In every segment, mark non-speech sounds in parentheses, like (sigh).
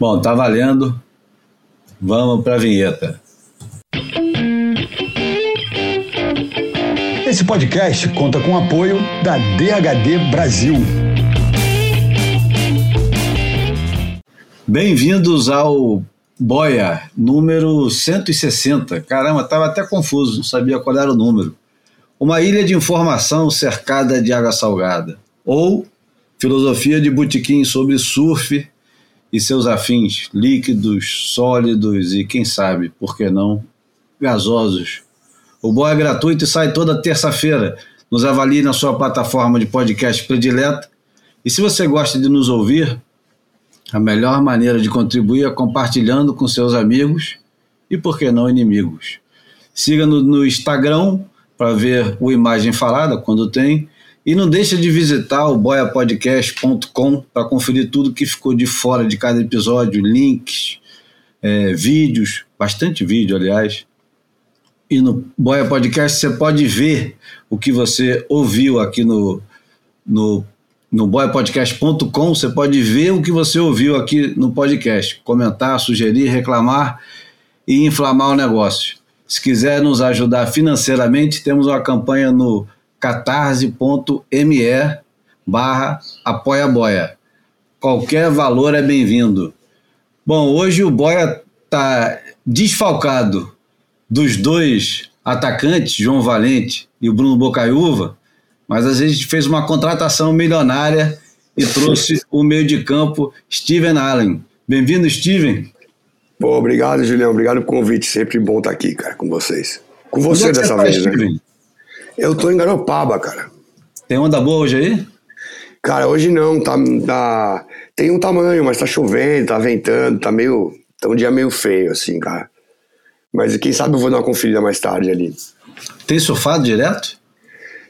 Bom, tá valendo. Vamos para a vinheta. Esse podcast conta com o apoio da DHD Brasil. Bem-vindos ao Boia, número 160. Caramba, estava até confuso, não sabia qual era o número. Uma ilha de informação cercada de água salgada. Ou filosofia de botequim sobre surf e seus afins, líquidos, sólidos e, quem sabe, por que não, gasosos. O Boia é gratuito e sai toda terça-feira. Nos avalie na sua plataforma de podcast predileta. E se você gosta de nos ouvir, a melhor maneira de contribuir é compartilhando com seus amigos e, por que não, inimigos. Siga-nos no Instagram para ver o Imagem Falada quando tem. E não deixa de visitar o boiapodcast.com para conferir tudo que ficou de fora de cada episódio, links, é, vídeos, bastante vídeo, aliás. E no Boia Podcast você pode ver o que você ouviu aqui no, no, no boiapodcast.com. Você pode ver o que você ouviu aqui no podcast, comentar, sugerir, reclamar e inflamar o negócio. Se quiser nos ajudar financeiramente, temos uma campanha no catarse.me barra apoia boia. Qualquer valor é bem-vindo. Bom, hoje o Boia está desfalcado dos dois atacantes, João Valente e o Bruno Bocaiúva, mas a gente fez uma contratação milionária e trouxe (laughs) o meio de campo Steven Allen. Bem-vindo, Steven. Pô, obrigado, Julião. Obrigado pelo convite. Sempre bom estar aqui, cara, com vocês. Com você Onde é dessa você vez, tá, né? Eu tô em Garopaba, cara. Tem onda boa hoje aí? Cara, hoje não, tá, tá- Tem um tamanho, mas tá chovendo, tá ventando, tá meio. Tá um dia meio feio, assim, cara. Mas quem sabe eu vou dar uma conferida mais tarde ali. Tem surfado direto?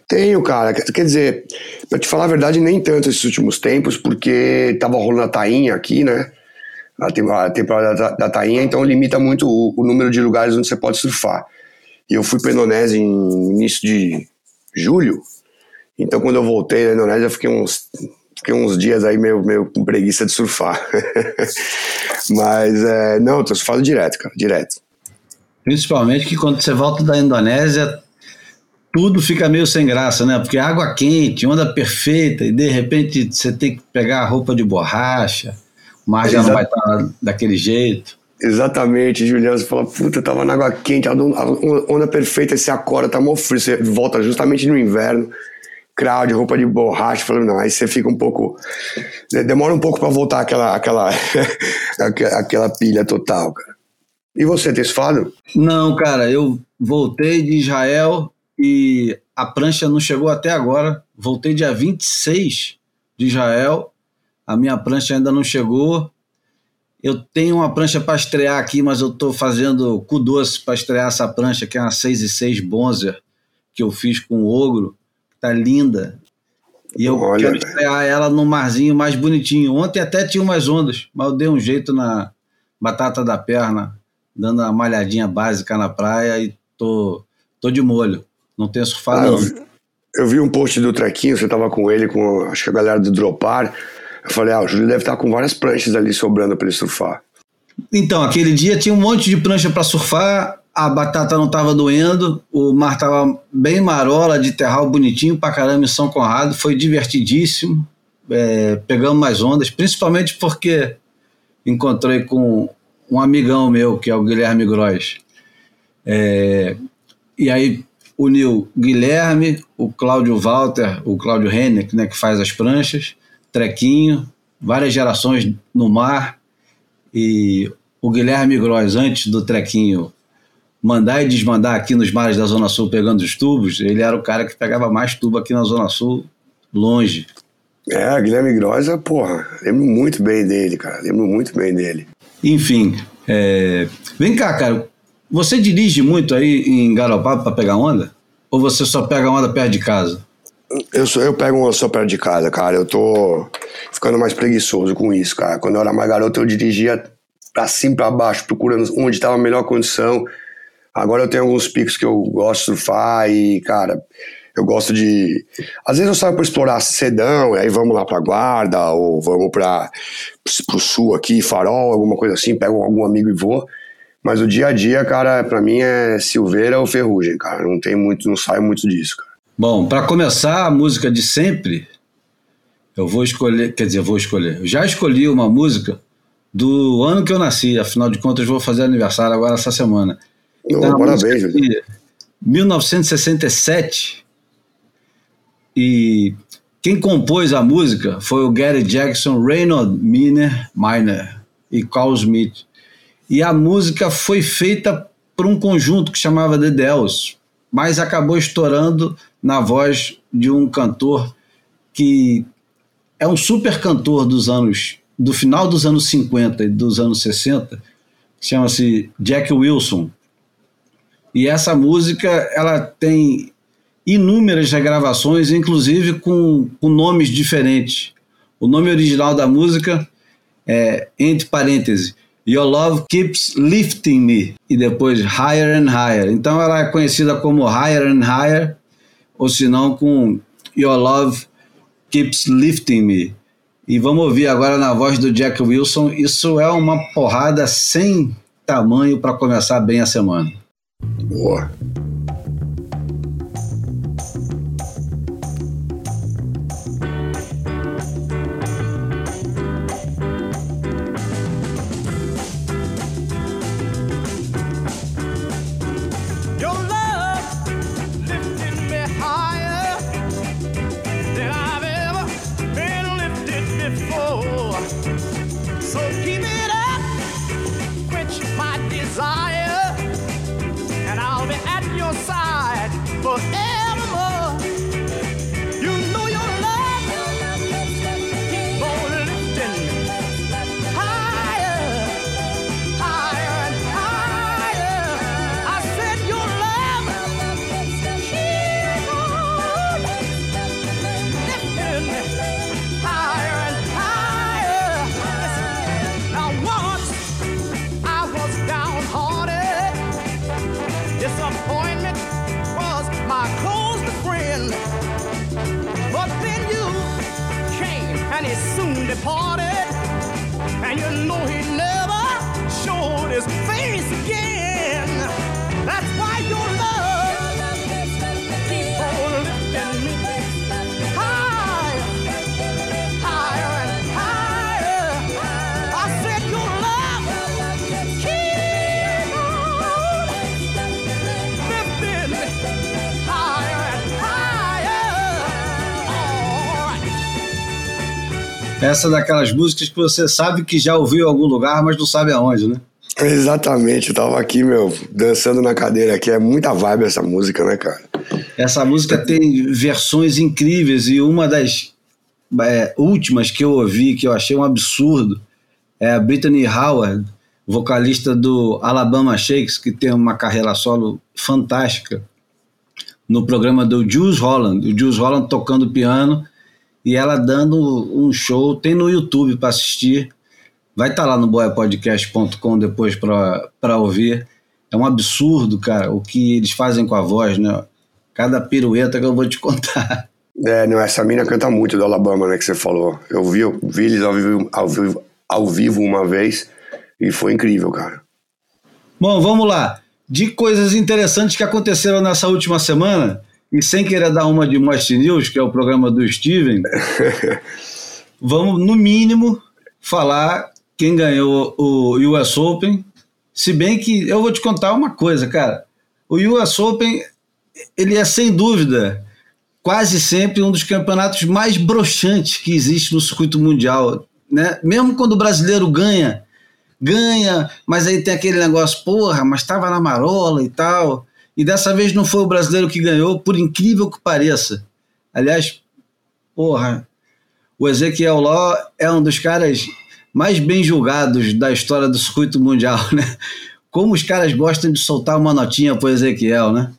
Tenho, cara. Quer dizer, pra te falar a verdade, nem tanto esses últimos tempos, porque tava rolando a tainha aqui, né? A temporada da, da tainha, então limita muito o, o número de lugares onde você pode surfar. E eu fui pra Indonésia em início de julho, então quando eu voltei na Indonésia, eu fiquei uns, fiquei uns dias aí meio, meio com preguiça de surfar. (laughs) Mas, é, não, tô surfando direto, cara, direto. Principalmente que quando você volta da Indonésia, tudo fica meio sem graça, né? Porque água quente, onda perfeita, e de repente você tem que pegar a roupa de borracha, o mar já não vai estar daquele jeito. Exatamente, Juliano. Você fala, puta, tava na água quente, a onda, perfeita, você acorda, tá mó frio, você volta justamente no inverno, crowd, roupa de borracha, falando, não, aí você fica um pouco. né, Demora um pouco pra voltar aquela, aquela, (laughs) aquela, pilha total, cara. E você, tem? Não, cara, eu voltei de Israel e a prancha não chegou até agora. Voltei dia 26 de Israel, a minha prancha ainda não chegou. Eu tenho uma prancha para estrear aqui, mas eu estou fazendo cu doce para estrear essa prancha, que é uma 6 e 6 Bonzer, que eu fiz com o Ogro. Tá linda. E eu Olha, quero estrear ela no marzinho mais bonitinho. Ontem até tinha umas ondas, mas eu dei um jeito na batata da perna, dando uma malhadinha básica na praia e tô, tô de molho. Não tenho surfado, Ah, eu, não. vi- eu vi um post do Trequinho, você tava com ele, com acho que a galera do Dropar. Eu falei, ah, o Júlio deve estar com várias pranchas ali sobrando pra ele surfar. Então, aquele dia tinha um monte de prancha para surfar, a batata não estava doendo, o mar estava bem marola, de terral bonitinho pra caramba em São Conrado, foi divertidíssimo. É, pegamos mais ondas, principalmente porque encontrei com um amigão meu, que é o Guilherme Gross. É, e aí uniu Guilherme, o Cláudio Walter, o Cláudio Hennick, né, que faz as pranchas, Trequinho, várias gerações no mar, e o Guilherme Gross, antes do Trequinho mandar e desmandar aqui nos mares da Zona Sul pegando os tubos, ele era o cara que pegava mais tubo aqui na Zona Sul, longe. É, Guilherme Grossa, porra, lembro muito bem dele, cara. Lembro muito bem dele. Enfim, é, vem cá, cara, você dirige muito aí em Garopaba para pegar onda? Ou você só pega onda perto de casa? Eu, eu pego uma só perto de casa, cara. Eu tô ficando mais preguiçoso com isso, cara. Quando eu era mais garoto, eu dirigia pra cima e pra baixo, procurando onde tava a melhor condição. Agora eu tenho alguns picos que eu gosto de surfar e, cara, Eu gosto de. Às vezes eu saio para explorar Sedão, aí vamos lá para Guarda, ou vamos para o sul aqui, Farol, alguma coisa assim, pego algum amigo e vou. Mas o dia a dia, cara, para mim é Silveira ou Ferrugem, cara. Não tem muito, não saio muito disso, cara. Bom, para começar a música de sempre, eu vou escolher, quer dizer, vou escolher. Eu já escolhi uma música do ano que eu nasci, afinal de contas vou fazer aniversário agora essa semana. Oh, então, parabéns, 1967 e quem compôs a música foi o Gary Jackson, Reynold Miner, Miner e Carl Smith. E a música foi feita por um conjunto que chamava The Dells, mas acabou estourando na voz de um cantor que é um super cantor dos anos do final dos anos 50 e dos anos 60, chama-se Jack Wilson. E essa música ela tem inúmeras regravações, inclusive com, com nomes diferentes. O nome original da música é, entre parênteses, Your Love Keeps Lifting Me, e depois Higher and Higher. Então ela é conhecida como Higher and Higher, ou se não com Your Love Keeps Lifting Me. E vamos ouvir agora na voz do Jack Wilson. Isso é uma porrada sem tamanho para começar bem a semana. Boa. Essa é daquelas músicas que você sabe que já ouviu em algum lugar, mas não sabe aonde, né? Exatamente, eu tava aqui, meu, dançando na cadeira aqui. É muita vibe essa música, né, cara? Essa música tem versões incríveis e uma das é, últimas que eu ouvi, que eu achei um absurdo, é a Brittany Howard, vocalista do Alabama Shakes, que tem uma carreira solo fantástica, no programa do Jules Holland. O Jules Holland tocando piano e ela dando um show, tem no YouTube para assistir. Vai estar tá lá no boiapodcast.com depois para ouvir. É um absurdo, cara, o que eles fazem com a voz, né? Cada pirueta que eu vou te contar. É, não, essa mina canta muito do Alabama, né, que você falou. Eu vi, eu vi eles ao vivo, ao vivo, ao vivo uma vez e foi incrível, cara. Bom, vamos lá. De coisas interessantes que aconteceram nessa última semana, e sem querer dar uma de Most News, que é o programa do Steven, (laughs) vamos, no mínimo, falar quem ganhou o US Open. Se bem que eu vou te contar uma coisa, cara. O US Open, ele é sem dúvida quase sempre um dos campeonatos mais broxantes que existe no circuito mundial. Né? Mesmo quando o brasileiro ganha, ganha, mas aí tem aquele negócio, porra, mas estava na marola e tal. E dessa vez não foi o brasileiro que ganhou, por incrível que pareça. Aliás, porra, o Ezequiel Ló é um dos caras mais bem julgados da história do circuito mundial, né? Como os caras gostam de soltar uma notinha pro Ezequiel, né?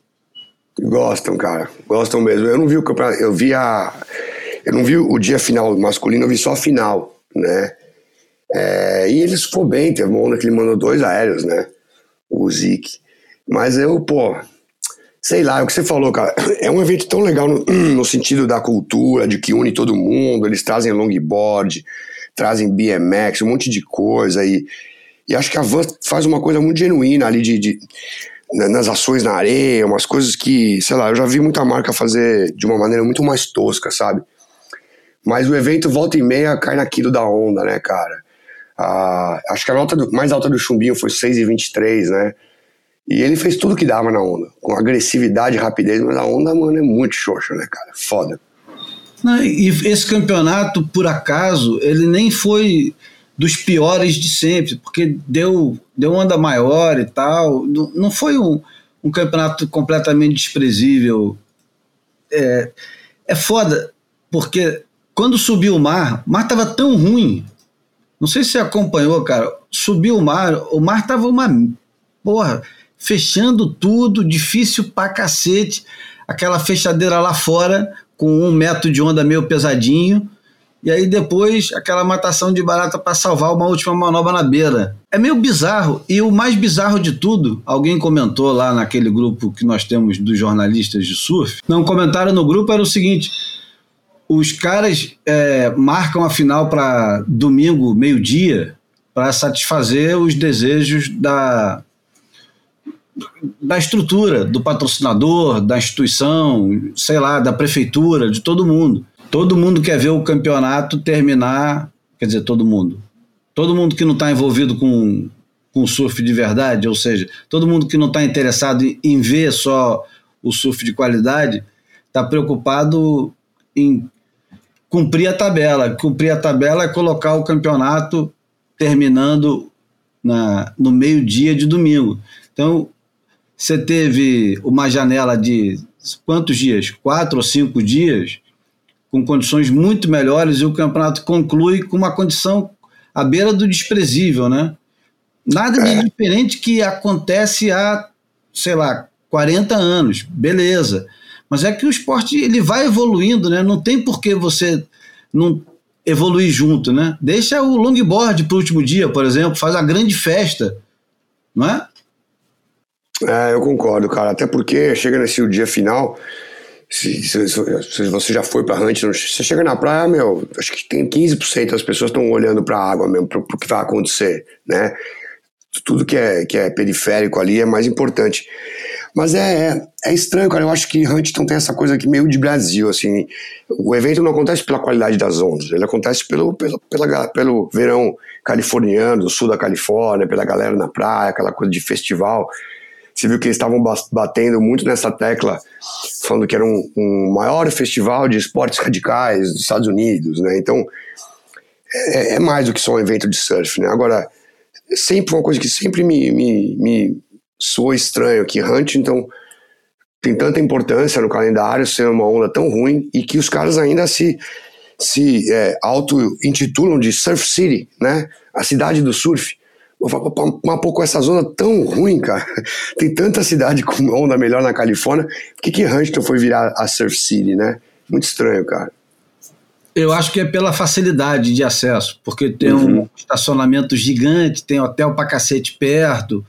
Gostam, cara. Gostam mesmo. Eu não vi o campeonato, eu vi a. Eu não vi o dia final masculino, eu vi só a final, né? É, e ele ficou bem, teve uma onda que ele mandou dois aéreos, né? O Zik. Mas eu, pô, Sei lá, é o que você falou, cara. É um evento tão legal no, (clears throat) no sentido da cultura, de que une todo mundo. Eles trazem longboard, trazem BMX, um monte de coisa. E, e acho que a Van faz uma coisa muito genuína ali de, de, nas ações na areia, umas coisas que, sei lá, eu já vi muita marca fazer de uma maneira muito mais tosca, sabe? Mas o evento volta e meia cai naquilo da onda, né, cara? Ah, acho que a nota do, mais alta do Chumbinho foi 6,23, né? E ele fez tudo que dava na onda, com agressividade e rapidez, mas a onda, mano, é muito xoxa, né, cara? Foda. Não, e esse campeonato, por acaso, ele nem foi dos piores de sempre, porque deu, deu onda maior e tal. Não foi um, um campeonato completamente desprezível. É, é foda, porque quando subiu o mar, o mar tava tão ruim. Não sei se você acompanhou, cara. Subiu o mar, o mar tava uma. Porra, fechando tudo, difícil pra cacete. Aquela fechadeira lá fora, com um metro de onda meio pesadinho. E aí depois aquela matação de barata para salvar uma última manobra na beira. É meio bizarro. E o mais bizarro de tudo, alguém comentou lá naquele grupo que nós temos dos jornalistas de surf. Não, comentário no grupo era o seguinte: os caras é, marcam a final para domingo, meio-dia, para satisfazer os desejos da, da estrutura, do patrocinador, da instituição, sei lá, da prefeitura, de todo mundo. Todo mundo quer ver o campeonato terminar, quer dizer, todo mundo. Todo mundo que não está envolvido com, com surf de verdade, ou seja, todo mundo que não está interessado em, em ver só o surf de qualidade, está preocupado em cumprir a tabela. Cumprir a tabela é colocar o campeonato terminando na, no meio-dia de domingo. Então, você teve uma janela de quantos dias? Quatro ou cinco dias, com condições muito melhores, e o campeonato conclui com uma condição à beira do desprezível, né? Nada de é. diferente que acontece há, sei lá, 40 anos, beleza. Mas é que o esporte ele vai evoluindo, né? Não tem por que você não evoluir junto, né? Deixa o longboard para o último dia, por exemplo, faz a grande festa, não é? É, eu concordo, cara. Até porque chega nesse dia final, se, se, se você já foi pra Hunt, você chega na praia, meu, acho que tem 15% das pessoas estão olhando pra água mesmo, pro, pro que vai acontecer, né? Tudo que é, que é periférico ali é mais importante. Mas é, é, é estranho, cara. Eu acho que Huntington tem essa coisa aqui meio de Brasil, assim. O evento não acontece pela qualidade das ondas, ele acontece pelo, pelo, pela, pelo verão californiano, do sul da Califórnia, pela galera na praia, aquela coisa de festival. Você viu que eles estavam batendo muito nessa tecla, falando que era um, um maior festival de esportes radicais dos Estados Unidos, né? Então, é, é, mais do que só um evento de surf, né? Agora, sempre uma coisa que sempre me, me, me soa estranho, que Huntington tem tanta importância no calendário, ser uma onda tão ruim, e que os caras ainda se, se é, auto-intitulam de Surf City, né? A cidade do surf. Mas pô, com essa zona tão ruim, cara, (laughs) tem tanta cidade com onda melhor na Califórnia, por que, que Huntington foi virar a Surf City, né? Muito estranho, cara. Eu acho que é pela facilidade de acesso, porque tem uhum. um estacionamento gigante, tem hotel pra cacete perto,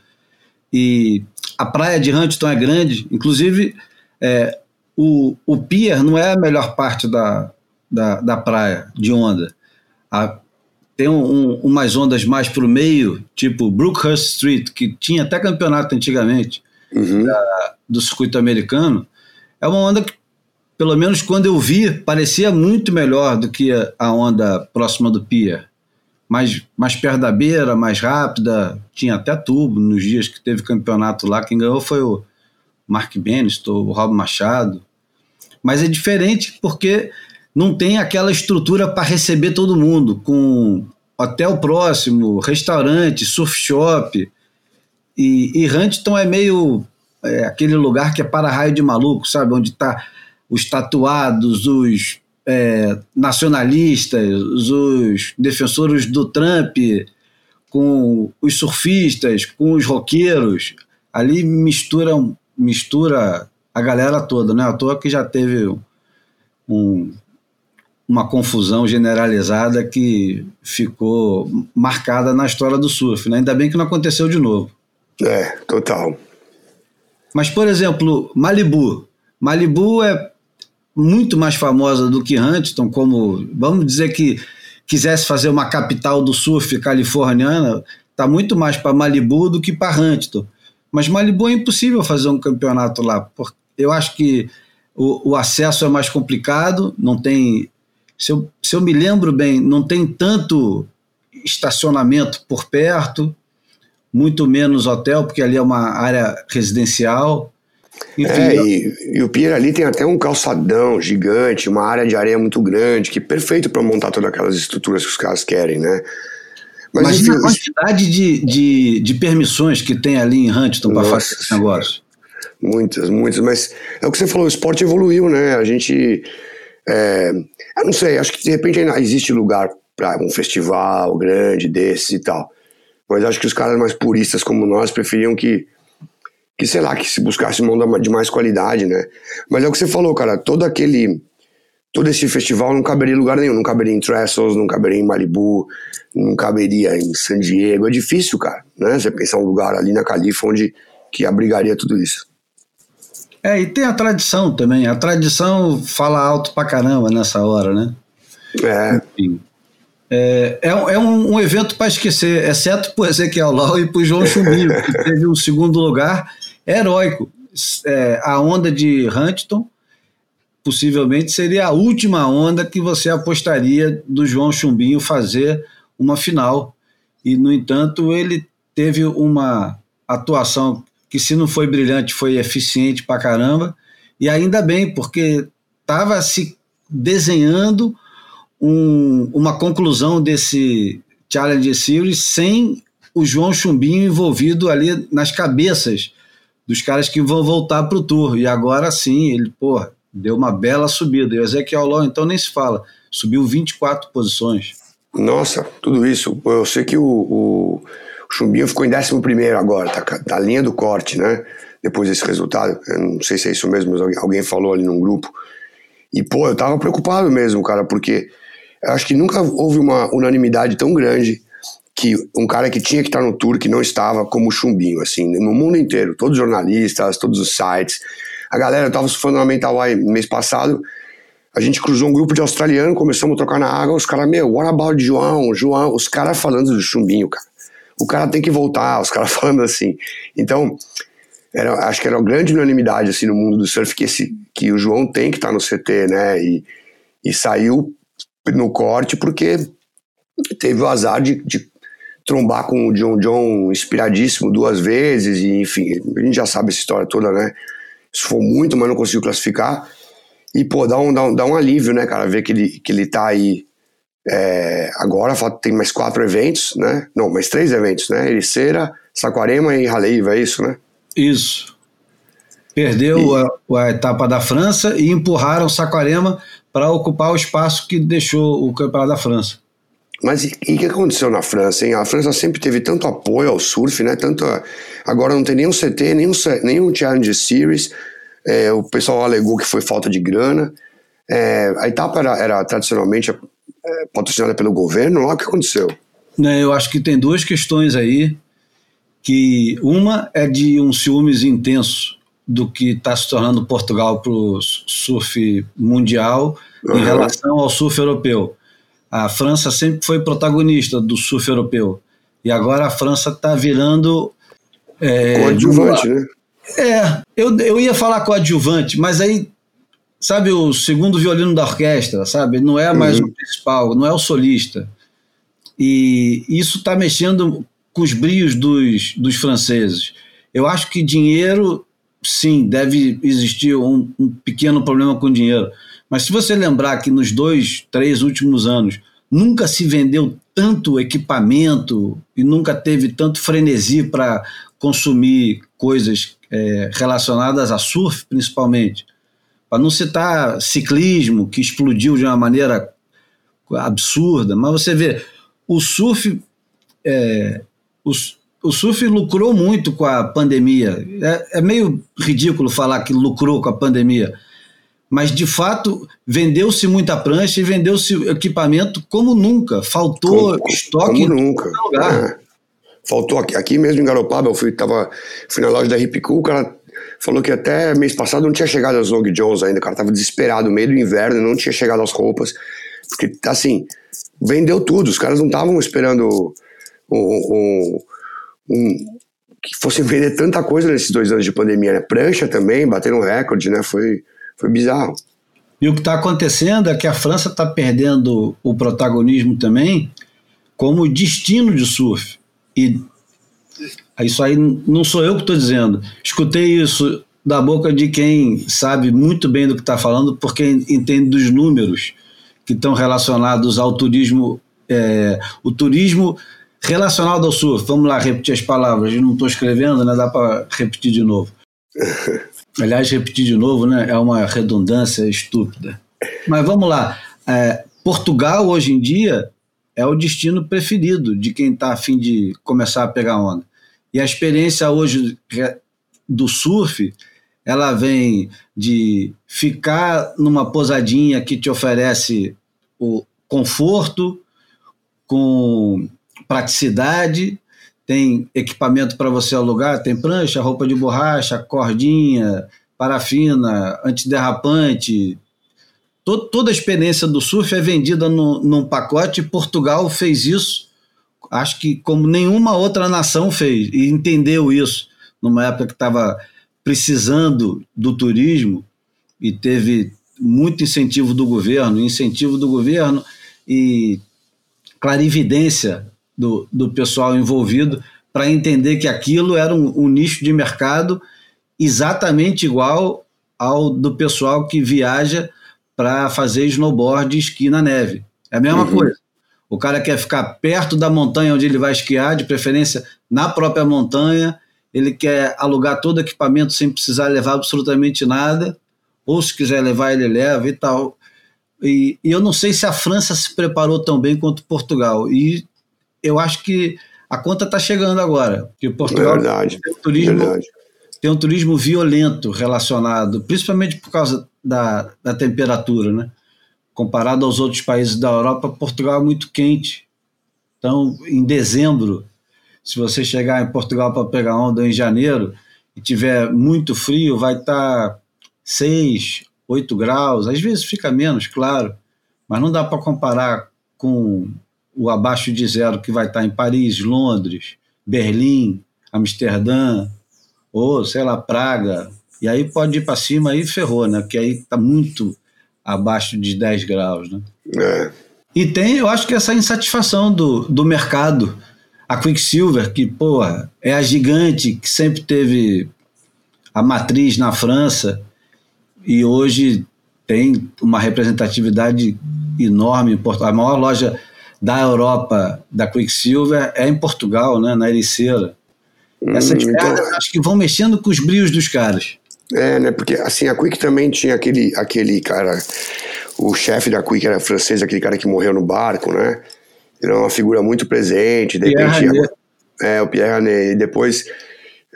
e a praia de Huntington é grande, inclusive é, o, o pier não é a melhor parte da, da, da praia de onda. A, tem um, um, umas ondas mais para o meio, tipo Brookhurst Street, que tinha até campeonato antigamente uhum. da, do circuito americano. É uma onda que, pelo menos quando eu vi, parecia muito melhor do que a onda próxima do pier. Mais, mais perto da beira, mais rápida, tinha até tubo nos dias que teve campeonato lá. Quem ganhou foi o Mark Bannister, o Rob Machado. Mas é diferente porque não tem aquela estrutura para receber todo mundo, com hotel próximo, restaurante, surf shop. E, e Huntington é meio é, aquele lugar que é para raio de maluco, sabe? Onde tá os tatuados, os é, nacionalistas, os defensores do Trump, com os surfistas, com os roqueiros. Ali misturam, mistura a galera toda, né? À toa que já teve um, uma confusão generalizada que ficou marcada na história do surf. Né? Ainda bem que não aconteceu de novo. É, total. Mas, por exemplo, Malibu. Malibu é muito mais famosa do que Huntington, como, vamos dizer que quisesse fazer uma capital do surf californiana, está muito mais para Malibu do que para Huntington. Mas Malibu é impossível fazer um campeonato lá, porque eu acho que o, o acesso é mais complicado, não tem. Se eu, se eu me lembro bem, não tem tanto estacionamento por perto, muito menos hotel, porque ali é uma área residencial. Enfim, é, e, e, o Pier ali tem até um calçadão gigante, uma área de areia muito grande, que é perfeito para montar todas aquelas estruturas que os caras querem, né? Mas Imagina enfim, a quantidade de, de, de, permissões que tem ali em Huntington para fazer esse negócio. Muitas, muitas, mas é o que você falou, o esporte evoluiu, né? A gente. É, eu não sei, acho que de repente ainda existe lugar para um festival grande desses e tal. Mas acho que os caras mais puristas como nós preferiam que que sei lá, que se buscasse mão de mais qualidade, né? Mas é o que você falou, cara, todo aquele todo esse festival não caberia em lugar nenhum, não caberia em Trestles, não caberia em Malibu, não caberia em San Diego, é difícil, cara, né? Você pensar um lugar ali na Califa onde que abrigaria tudo isso. É, e tem a tradição também, a tradição fala alto pra caramba nessa hora, né? É. Enfim. É, é, é um, um, evento para esquecer, exceto por Ezequiel Lau e por João Chumbinho, que (laughs) teve um segundo lugar heróico. É, a onda de Huntington possivelmente seria a última onda que você apostaria do João Chumbinho fazer uma final. E, no entanto, ele teve uma atuação que, se não foi brilhante, foi eficiente pra caramba. E ainda bem, porque estava se desenhando um, uma conclusão desse Challenge Series sem o João Chumbinho envolvido ali nas cabeças dos caras que vão voltar para o Tour. E agora sim, ele, porra, deu uma bela subida. E o Ezequiel Law, então, nem se fala, subiu 24 posições. Nossa, tudo isso. Eu sei que o, o Chumbinho ficou em 11 agora, tá na linha do corte, né? Depois desse resultado. Eu não sei se é isso mesmo, mas alguém falou ali num grupo. E, pô, eu tava preocupado mesmo, cara, porque acho que nunca houve uma unanimidade tão grande que um cara que tinha que estar no tour que não estava como Chumbinho, assim, no mundo inteiro, todos os jornalistas, todos os sites. A galera, eu tava surfando na Mental Eye mês passado, a gente cruzou um grupo de australiano, começamos a trocar na água, os caras, meu, what about João, João, os caras falando do Chumbinho, cara. O cara tem que voltar, os caras (laughs) falando assim. Então, era, acho que era uma grande unanimidade, assim, no mundo do surf, que, esse, que o João tem que estar no CT, né, e, e saiu no corte porque teve o azar de, de trombar com o John John inspiradíssimo duas vezes, e enfim, a gente já sabe essa história toda, né? Isso foi muito, mas não conseguiu classificar. E, pô, dá um, dá um, dá um alívio, né, cara, ver que ele, que ele tá aí é, agora, tem mais quatro eventos, né? Não, mais três eventos, né? Ericeira, Saquarema e Raleiva, é isso, né? Isso. Perdeu e... a, a, etapa da França e empurraram Saquarema para ocupar o espaço que deixou o Campeonato da França. Mas e o que aconteceu na França? Hein? A França sempre teve tanto apoio ao surf, né? Tanto a... agora não tem nenhum CT, nenhum, nenhum Challenge Series. É, o pessoal alegou que foi falta de grana. É, a etapa era, era tradicionalmente é, patrocinada pelo governo. Lá o que aconteceu? Né, eu acho que tem duas questões aí. Que uma é de um ciúmes intenso do que está se tornando Portugal para o surf mundial uhum. em relação ao surf europeu. A França sempre foi protagonista do surf europeu e agora a França está virando. É, coadjuvante, né? É, eu, eu ia falar coadjuvante, mas aí, sabe, o segundo violino da orquestra, sabe? Não é mais uhum. o principal, não é o solista. E isso está mexendo com os brios dos, dos franceses. Eu acho que dinheiro sim, deve existir um, um, pequeno problema com dinheiro. Mas se você lembrar que nos dois, três últimos anos nunca se vendeu tanto equipamento e nunca teve tanto frenesi para consumir coisas é, relacionadas a surf, principalmente. Para não citar ciclismo, que explodiu de uma maneira absurda, mas você vê, o surf, é, os, o surf lucrou muito com a pandemia. É, é, meio ridículo falar que lucrou com a pandemia, mas de fato vendeu-se muita prancha e vendeu-se equipamento como nunca. Faltou como, estoque como nunca. lugar. É. Faltou aqui, aqui mesmo em Garopaba, eu fui, tava, fui na loja da Hip Cool, cara, falou que até mês passado não tinha chegado as Long Jones ainda, o cara tava desesperado, no meio do inverno, não tinha chegado as roupas, porque, assim, vendeu tudo, os caras não estavam esperando um, um, um, que fossem vender tanta coisa nesses dois anos de pandemia, né? Prancha também, bateram recorde, né? Foi, foi bizarro. E o que está acontecendo é que a França está perdendo o protagonismo também como destino de surf. E isso aí não sou eu que estou dizendo. Escutei isso da boca de quem sabe muito bem do que está falando, porque entende dos números que estão relacionados ao turismo, é, o turismo relacionado ao surf. Vamos lá repetir as palavras. Eu não estou escrevendo, né? Dá para repetir de novo. (laughs) Aliás, repetir de novo, né? É uma redundância estúpida. Mas vamos lá. É, Portugal hoje em dia é o destino preferido de quem está afim de começar a pegar onda. E a experiência hoje do surf, ela vem de ficar numa posadinha que te oferece o conforto, com praticidade, tem equipamento para você alugar, tem prancha, roupa de borracha, cordinha, parafina, antiderrapante, todo, toda a experiência do surf é vendida no, num pacote. Portugal fez isso, acho que como nenhuma outra nação fez, e entendeu isso numa época que estava precisando do turismo e teve muito incentivo do governo, incentivo do governo e clarividência do, do pessoal envolvido para entender que aquilo era um, um nicho de mercado exatamente igual ao do pessoal que viaja para fazer snowboard e esqui na neve. É a mesma uhum. coisa. O cara quer ficar perto da montanha onde ele vai esquiar, de preferência na própria montanha. Ele quer alugar todo o equipamento sem precisar levar absolutamente nada. Ou se quiser levar, ele leva e tal. E, e eu não sei se a França se preparou tão bem quanto Portugal. E eu acho que a conta está chegando agora. Que Portugal verdade, tem um turismo, verdade. tem um turismo violento relacionado, principalmente por causa da, da temperatura, né? Comparado aos outros países da Europa, Portugal é muito quente. Então, em dezembro, se você chegar em Portugal para pegar onda em janeiro e tiver muito frio, vai estar tá 6, 8 graus, às vezes fica menos, claro, mas não dá para comparar com o abaixo de zero que vai estar tá em Paris, Londres, Berlim, Amsterdã, ou sei lá, Praga, e aí pode ir para cima e ferrou, né? Porque aí está muito abaixo de 10 graus, né? É. E tem, eu acho que essa insatisfação do, do mercado. A Quicksilver, que, pô, é a gigante que sempre teve a matriz na França e hoje tem uma representatividade enorme em Portugal. A maior loja da Europa da Quicksilver é em Portugal, né, na Ericeira. Essas hum, então... acho que vão mexendo com os brios dos caras. É, né? Porque assim, a Quick também tinha aquele, aquele cara, o chefe da Quick era francês, aquele cara que morreu no barco, né? Ele era uma figura muito presente, de repente. É, o Pierre Hanet. E depois,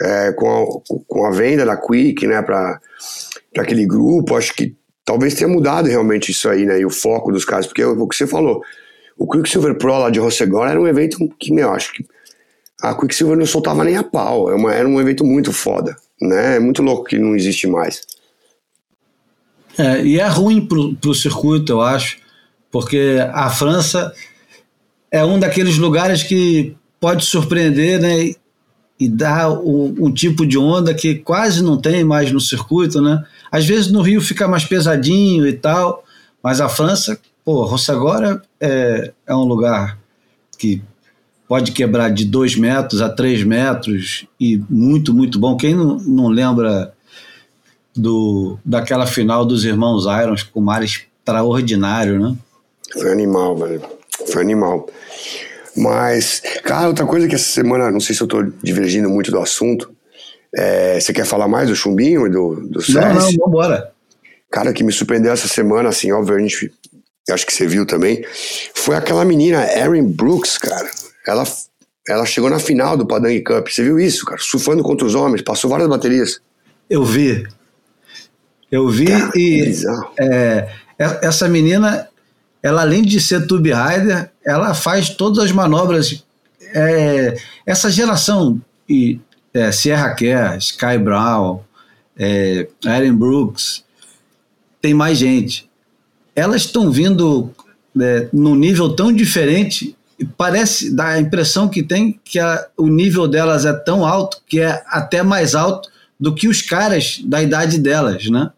é, com, a, com a venda da Quick, né, para aquele grupo, acho que talvez tenha mudado realmente isso aí, né? E o foco dos caras, porque o que você falou, o Quicksilver Pro lá de Rossegor era um evento que, meu, acho que a Quicksilver não soltava nem a pau. Era, é uma, era um evento muito foda né? É muito louco que não existe mais. É, e é ruim para o circuito, eu acho, porque a França é um daqueles lugares que pode surpreender, né? E, um, um, tipo de onda que quase não tem mais no circuito, né? Às vezes no Rio fica mais pesadinho e tal, mas a França, pô, Rossagora é, é um lugar que pode quebrar de 2 metros a 3 metros e muito, muito bom. Quem não, não lembra do, daquela final dos irmãos Irons com mar extraordinário, né? Foi animal, velho. Foi animal. Mas, cara, outra coisa que essa semana, não sei se eu tô divergindo muito do assunto, é, você quer falar mais do chumbinho e do, do CS? Não, não, vambora. Cara, que me surpreendeu essa semana, assim, obviamente, acho que você viu também, foi aquela menina, Erin Brooks, cara ela, ela chegou na final do Padang Cup. Você viu isso, cara? Surfando contra os homens, passou várias baterias. Eu vi. Eu vi cara, e é, essa menina, ela além de ser tube rider, ela faz todas as manobras. É, essa geração e é, Sierra Kerr, Sky Brown, é, Aaron Brooks, tem mais gente. Elas estão vindo é, num nível tão diferente parece dá a impressão que tem que a, o nível delas é tão alto que é até mais alto do que os caras da idade delas, né?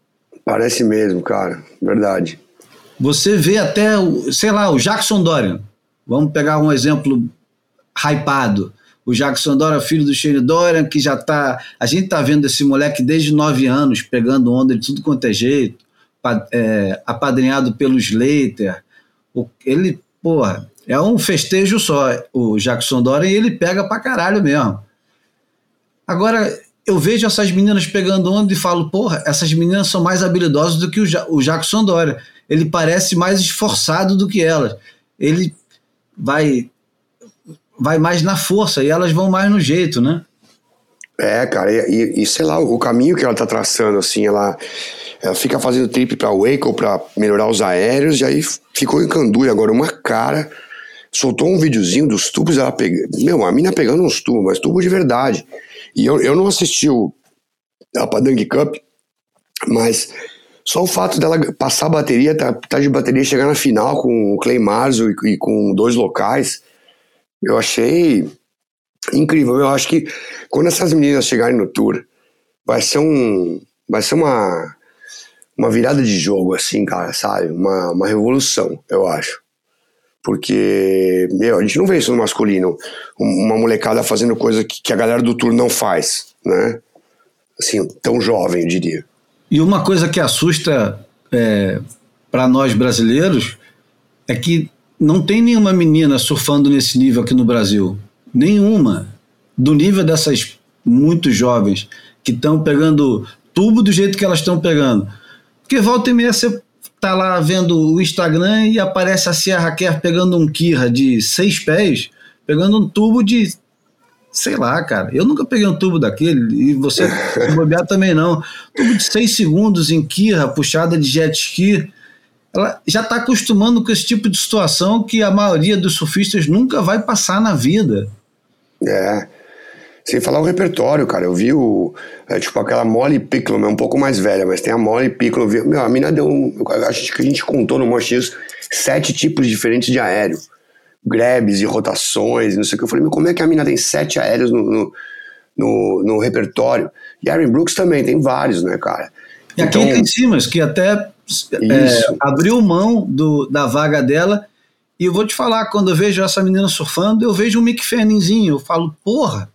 Parece mesmo, cara, verdade. Você vê até, sei lá, o Jackson Dorian. Vamos pegar um exemplo hypado. O Jackson Dorian, filho do Shane Dorian, que já tá. A gente tá vendo esse moleque desde nove anos, pegando onda de tudo quanto é jeito, é, apadrinhado pelo Slater. Ele, porra, é um festejo só, o Jackson Dorian, e ele pega pra caralho mesmo. Agora, eu vejo essas meninas pegando onda e falo, porra, essas meninas são mais habilidosas do que o, ja o Jackson Dorian. Ele parece mais esforçado do que elas. Ele vai vai mais na força e elas vão mais no jeito, né? É, cara, e, e sei lá, o caminho que ela tá traçando, assim, ela, ela fica fazendo trip pra Waco pra melhorar os aéreos, e aí ficou em Candui agora uma cara soltou um videozinho dos tubos, ela pegando. Meu, a mina pegando uns tubos, mas tubo de verdade. E eu, eu não assisti o, a Padang Cup, mas só o fato dela passar a bateria, tá, tá de bateria, chegar na final com o Clay Marzo e, e com dois locais, eu achei incrível. Eu acho que quando essas meninas chegarem no tour, vai ser um. Vai ser uma. Uma virada de jogo, assim, cara, sabe? Uma, uma revolução, eu acho. Porque, meu, a gente não vê isso no masculino. Uma molecada fazendo coisa que, que a galera do tour não faz, né? Assim, tão jovem, eu diria. E uma coisa que assusta é, para nós brasileiros é que não tem nenhuma menina surfando nesse nível aqui no Brasil. Nenhuma. Do nível dessas muito jovens que estão pegando tubo do jeito que elas estão pegando. Porque volta e meia você tá lá vendo o Instagram e aparece a Sierra Kerr pegando um Kira de seis pés, pegando um tubo de. Sei lá, cara. Eu nunca peguei um tubo daquele, e você (laughs) bobear também não. Tubo de seis segundos em Kira, puxada de jet ski. Ela já está acostumando com esse tipo de situação que a maioria dos surfistas nunca vai passar na vida. É. Sem falar o repertório, cara. Eu vi o. É, tipo, aquela Molly Piccolo, é um pouco mais velha, mas tem a Molly Piccolo. Vi, meu, a mina deu um. Acho que a gente contou no Mostinhos sete tipos diferentes de aéreo. Grabs e rotações, não sei o que. Eu falei, meu, como é que a mina tem sete aéreos no, no, no, no repertório? E Aaron Brooks também, tem vários, né, cara? E então, aqui tem Simas, que até é, abriu mão do, da vaga dela. E eu vou te falar, quando eu vejo essa menina surfando, eu vejo um Mick Fanninzinho. Eu falo, porra,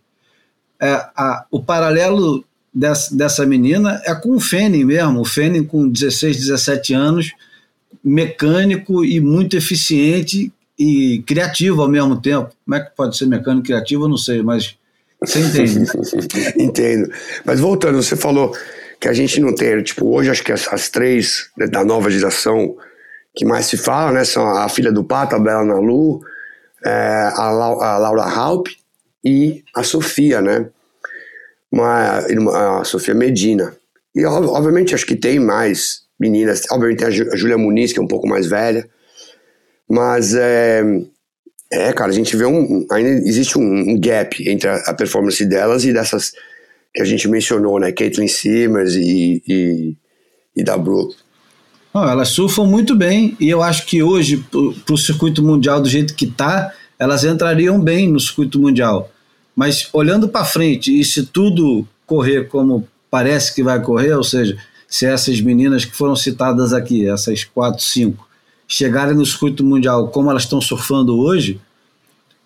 é, a, o paralelo dessa, dessa menina é com o Fênin mesmo. O Fênin com 16, 17 anos, mecânico e muito eficiente e criativo ao mesmo tempo. Como é que pode ser mecânico e criativo? Eu não sei, mas você entende. Né? (laughs) Entendo. Mas voltando, você falou que a gente não tem, tipo, hoje acho que as, as três da nova geração que mais se fala, né, são a filha do Pato, a Bela Nalu, é, a, a Laura Halp e a Sofia, né? Uma, a Sofia Medina. E obviamente acho que tem mais meninas, obviamente tem a Júlia Muniz, que é um pouco mais velha, mas é, é cara, a gente vê um, ainda existe um, um gap entre a, a, performance delas e dessas que a gente mencionou, né, Caitlyn Simmers e, e, e da Brooke. Não, elas surfam muito bem e eu acho que hoje, para o circuito mundial do jeito que está, elas entrariam bem no circuito mundial. Mas olhando para frente, e se tudo correr como parece que vai correr, ou seja, se essas meninas que foram citadas aqui, essas quatro, cinco, chegarem no circuito mundial como elas estão surfando hoje,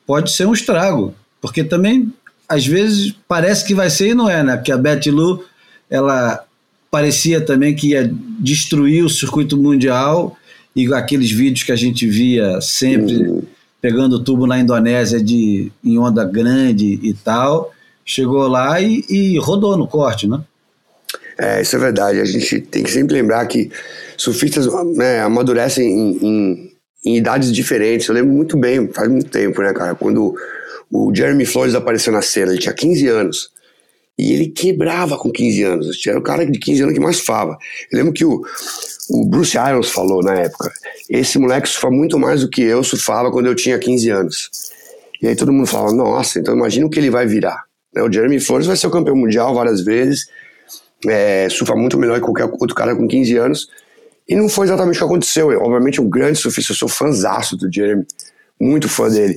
pode ser um estrago. Porque também, às vezes, parece que vai ser e não é, né? Porque a Betty Lu, ela parecia também que ia destruir o circuito mundial e aqueles vídeos que a gente via sempre. Uhum pegando tubo na Indonésia de, em onda grande e tal, chegou lá e, e rodou no corte, né? É, isso é verdade. A gente tem que sempre lembrar que surfistas né, amadurecem em, em, em, idades diferentes. Eu lembro muito bem, faz muito tempo, né, cara? Quando o Jeremy Flores apareceu na cena, ele tinha 15 anos. E ele quebrava com 15 anos. Era o cara de 15 anos que mais fava. Eu lembro que o, o Bruce Irons falou na época: esse moleque surfa muito mais do que eu surfava quando eu tinha 15 anos. E aí todo mundo fala: nossa, então imagina o que ele vai virar. Né, o Jeremy Flores vai ser o campeão mundial várias vezes. é, surfa muito melhor que qualquer outro cara com 15 anos. E não foi exatamente o que aconteceu. Eu, obviamente, um grande surfista, eu sou fãzaço do Jeremy, muito fã dele.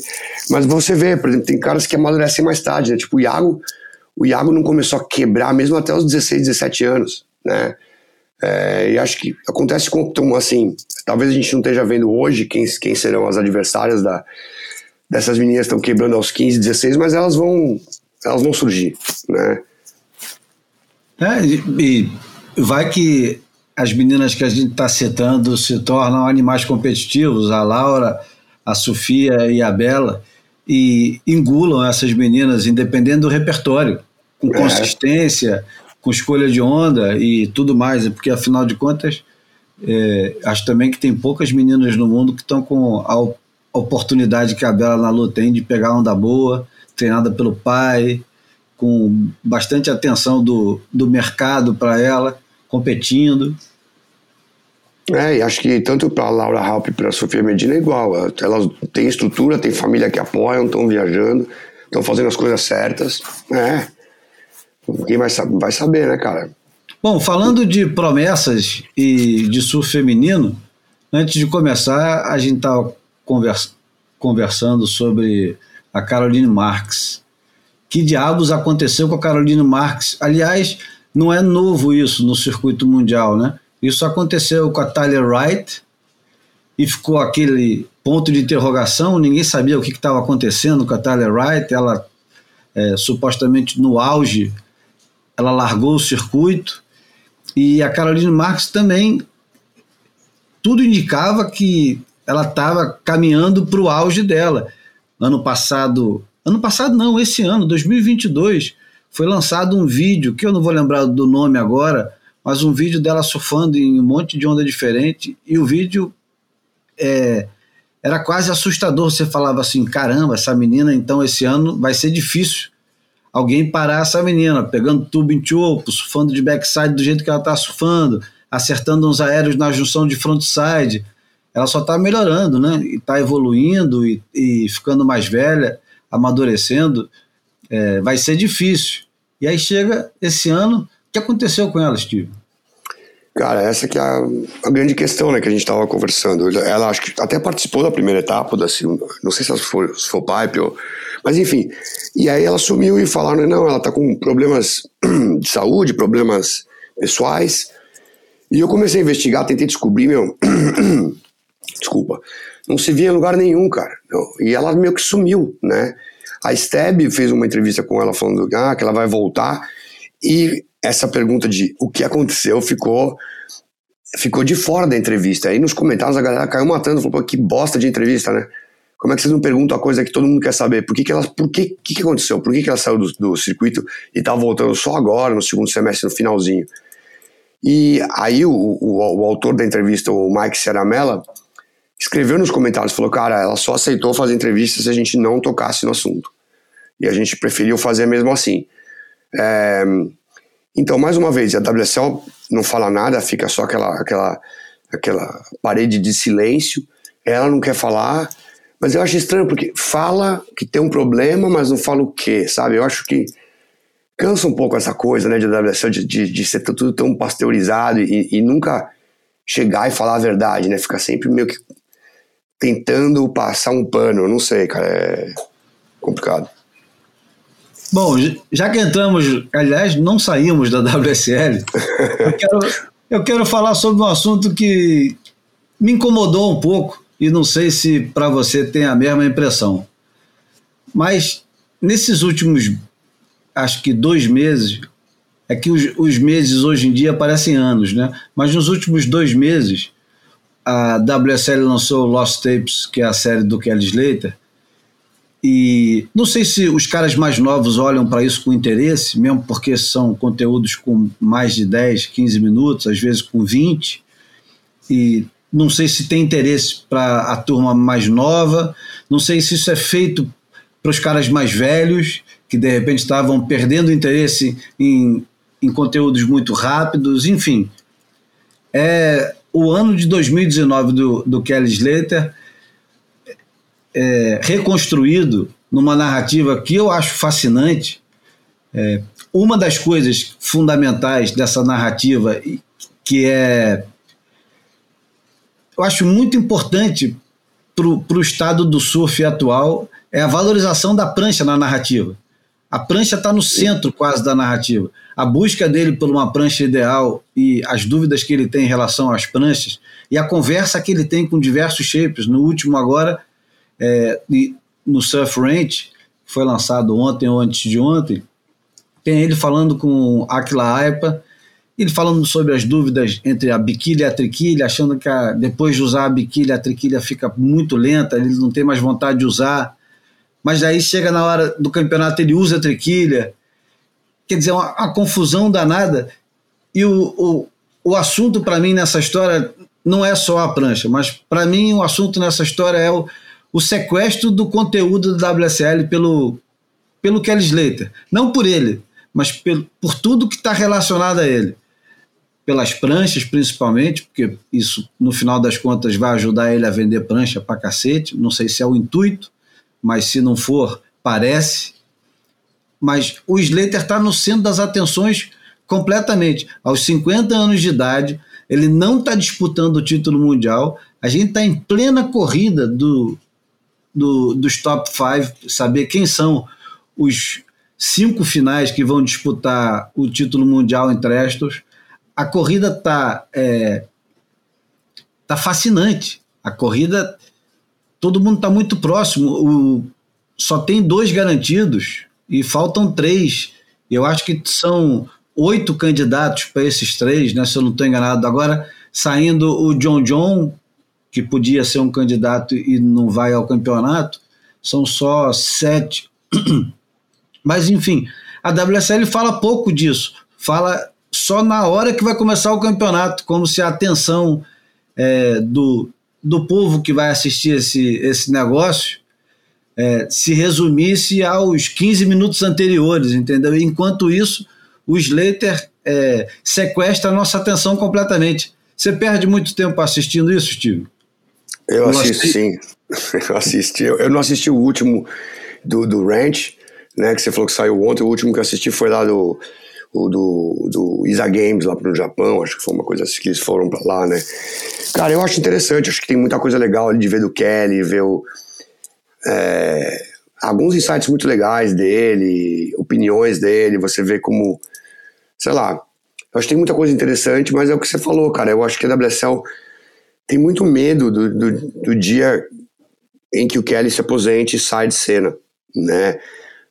Mas você vê, por exemplo, tem caras que amadurecem mais tarde, né? Tipo o Iago, o Iago não começou a quebrar mesmo até os 16, 17 anos, né? É, e acho que acontece com, assim, talvez a gente não esteja vendo hoje quem, quem serão as adversárias da, dessas meninas estão quebrando aos 15, 16, mas elas vão, elas vão surgir, né? É, e, e vai que as meninas que a gente está citando se tornam animais competitivos, a Laura, a Sofia e a Bela, e engulam essas meninas, independendo do repertório, com é. Com escolha de onda e tudo mais, porque afinal de contas, é, acho também que tem poucas meninas no mundo que estão com a oportunidade que a Bela Nalu tem de pegar onda boa, treinada pelo pai, com bastante atenção do, do mercado para ela, competindo. É, e acho que tanto para a Laura Halp e para a Sofia Medina é igual. Elas têm estrutura, têm família que apoiam, estão viajando, estão fazendo as coisas certas. É. Quem vai, vai saber, né, cara? Bom, falando de promessas e de surf feminino, antes de começar, a gente estava conversa, conversando sobre a Caroline Marx que diabos aconteceu com a Caroline Marques? Aliás, não é novo isso no circuito mundial, né? Isso aconteceu com a Tyler Wright e ficou aquele ponto de interrogação, ninguém sabia o que estava acontecendo com a Tyler Wright, ela é, supostamente no auge, ela largou o circuito e a Caroline Marques também, tudo indicava que ela estava caminhando para o auge dela. Ano passado Ano passado não, esse ano, 2022, foi lançado um vídeo, que eu não vou lembrar do nome agora, mas um vídeo dela surfando em um monte de onda diferente, e o vídeo é, era quase assustador. Você falava assim: caramba, essa menina, então esse ano vai ser difícil alguém parar essa menina, pegando tubo em chopo, surfando de backside do jeito que ela está surfando, acertando uns aéreos na junção de frontside. Ela só está melhorando, né? E está evoluindo e, e ficando mais velha amadurecendo, é, vai ser difícil. E aí chega esse ano, o que aconteceu com ela, Steve? Cara, essa que é a, a grande questão, né, que a gente estava conversando. Ela acho que até participou da primeira etapa da segunda, não sei se foi, se foi pipe ou, mas enfim. E aí ela sumiu e falaram, não, ela tá com problemas de saúde, problemas pessoais. E eu comecei a investigar, tentei descobrir, meu, (clears throat) desculpa, não se via em lugar nenhum, cara. E ela meio que sumiu, né? A Steb fez uma entrevista com ela falando ah, que ela vai voltar e essa pergunta de o que aconteceu ficou ficou de fora da entrevista. Aí nos comentários a galera caiu matando, falou, que bosta de entrevista, né? Como é que vocês não perguntam a coisa que todo mundo quer saber? Por que, que ela, por que, que, que aconteceu? Por que, que ela saiu do, do circuito e tá voltando só agora, no segundo semestre, no finalzinho? E aí o, o, o autor da entrevista, o Mike Ceramella, escreveu nos comentários, falou, cara, ela só aceitou fazer entrevista se a gente não tocasse no assunto. E a gente preferiu fazer mesmo assim. É, então, mais uma vez, a WSL não fala nada, fica só aquela, aquela, aquela parede de silêncio. Ela não quer falar, mas eu acho estranho, porque fala que tem um problema, mas não fala o quê, sabe? Eu acho que cansa um pouco essa coisa, né, de WSL, de, de, de ser tudo tão pasteurizado e, e nunca chegar e falar a verdade, né? Fica sempre meio que tentando passar um pano, não sei, cara, é complicado. Bom, já que entramos, aliás, não saímos da WSL, (laughs) eu quero, eu quero falar sobre um assunto que me incomodou um pouco e não sei se para você tem a mesma impressão. Mas nesses últimos, acho que dois meses, é que os, os meses hoje em dia parecem anos, né? Mas nos últimos dois meses, a WSL lançou Lost Tapes, que é a série do Kelly Slater, e não sei se os caras mais novos olham para isso com interesse, mesmo porque são conteúdos com mais de 10, 15 minutos, às vezes com 20, e não sei se tem interesse para a turma mais nova, não sei se isso é feito para os caras mais velhos, que de repente estavam perdendo interesse em, em conteúdos muito rápidos, enfim. É, o ano de 2019 do, do Kelly Slater é, reconstruído numa narrativa que eu acho fascinante, é, uma das coisas fundamentais dessa narrativa que é eu acho muito importante para o estado do surf atual é a valorização da prancha na narrativa. A prancha está no centro quase da narrativa. A busca dele por uma prancha ideal e as dúvidas que ele tem em relação às pranchas e a conversa que ele tem com diversos shapers. No último agora, é, no Surf Ranch, foi lançado ontem ou antes de ontem, tem ele falando com Aquila Aipa, ele falando sobre as dúvidas entre a biquília e a triquilha, achando que a, depois de usar a biquília, a triquilha fica muito lenta, ele não tem mais vontade de usar. Mas aí chega na hora do campeonato, ele usa a triquilha. Quer dizer, uma, uma confusão danada. E o, o, o assunto para mim nessa história não é só a prancha, mas para mim o assunto nessa história é o, o sequestro do conteúdo do WSL pelo, pelo Kelly Slater. Não por ele, mas por, por tudo que está relacionado a ele pelas pranchas principalmente, porque isso no final das contas vai ajudar ele a vender prancha pra cacete. Não sei se é o intuito, mas se não for, parece. Mas o Slater está no centro das atenções completamente. Aos 50 anos de idade, ele não está disputando o título mundial. A gente está em plena corrida do, do, dos top 5, saber quem são os cinco finais que vão disputar o título mundial em Trestos a corrida tá, é, tá fascinante. A corrida, todo mundo está muito próximo. O, só tem dois garantidos e faltam três. Eu acho que são oito candidatos para esses três, né, se eu não estou enganado. Agora, saindo o John John, que podia ser um candidato e não vai ao campeonato, são só sete. (clears throat) Mas, enfim, a WSL fala pouco disso. Fala só na hora que vai começar o campeonato, como se a atenção é, do, do povo que vai assistir esse, esse negócio é, se resumisse aos 15 minutos anteriores, entendeu? Enquanto isso, o Slater é, sequestra a nossa atenção completamente. Você perde muito tempo assistindo isso, Steve? Eu assisto, sim. (laughs) Eu assisti. Eu não assisti o último do, do Ranch, né? Que você falou que saiu ontem. O último que eu assisti foi lá do o do, do Isa Games lá pro Japão, acho que foi uma coisa assim que eles foram para lá, né? Cara, eu acho interessante, acho que tem muita coisa legal ali de ver do Kelly, ver o, é, alguns insights muito legais dele, opiniões dele, você vê como, sei lá, eu acho que tem muita coisa interessante, mas é o que você falou, cara, eu acho que a WSL tem muito medo do, do, do dia em que o Kelly se aposente e sai de cena, né?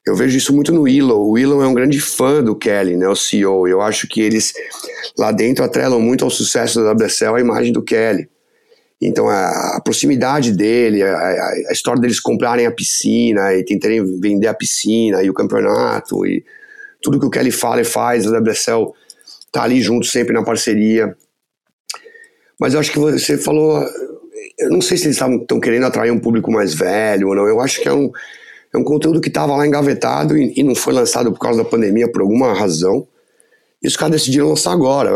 Eu vejo isso muito no Willow. O Willow é um grande fã do Kelly, né, o CEO. Eu acho que eles lá dentro atrelam muito ao sucesso da WSL a imagem do Kelly. Então a, a proximidade dele, a, a, a, história deles comprarem a piscina e tentarem vender a piscina e o campeonato e tudo que o Kelly fala e faz, a WSL tá ali junto sempre na parceria. Mas eu acho que você falou, eu não sei se eles estão querendo atrair um público mais velho ou não. Eu acho que é um é um conteúdo que estava lá engavetado e, e, não foi lançado por causa da pandemia por alguma razão. E os caras decidiram lançar agora.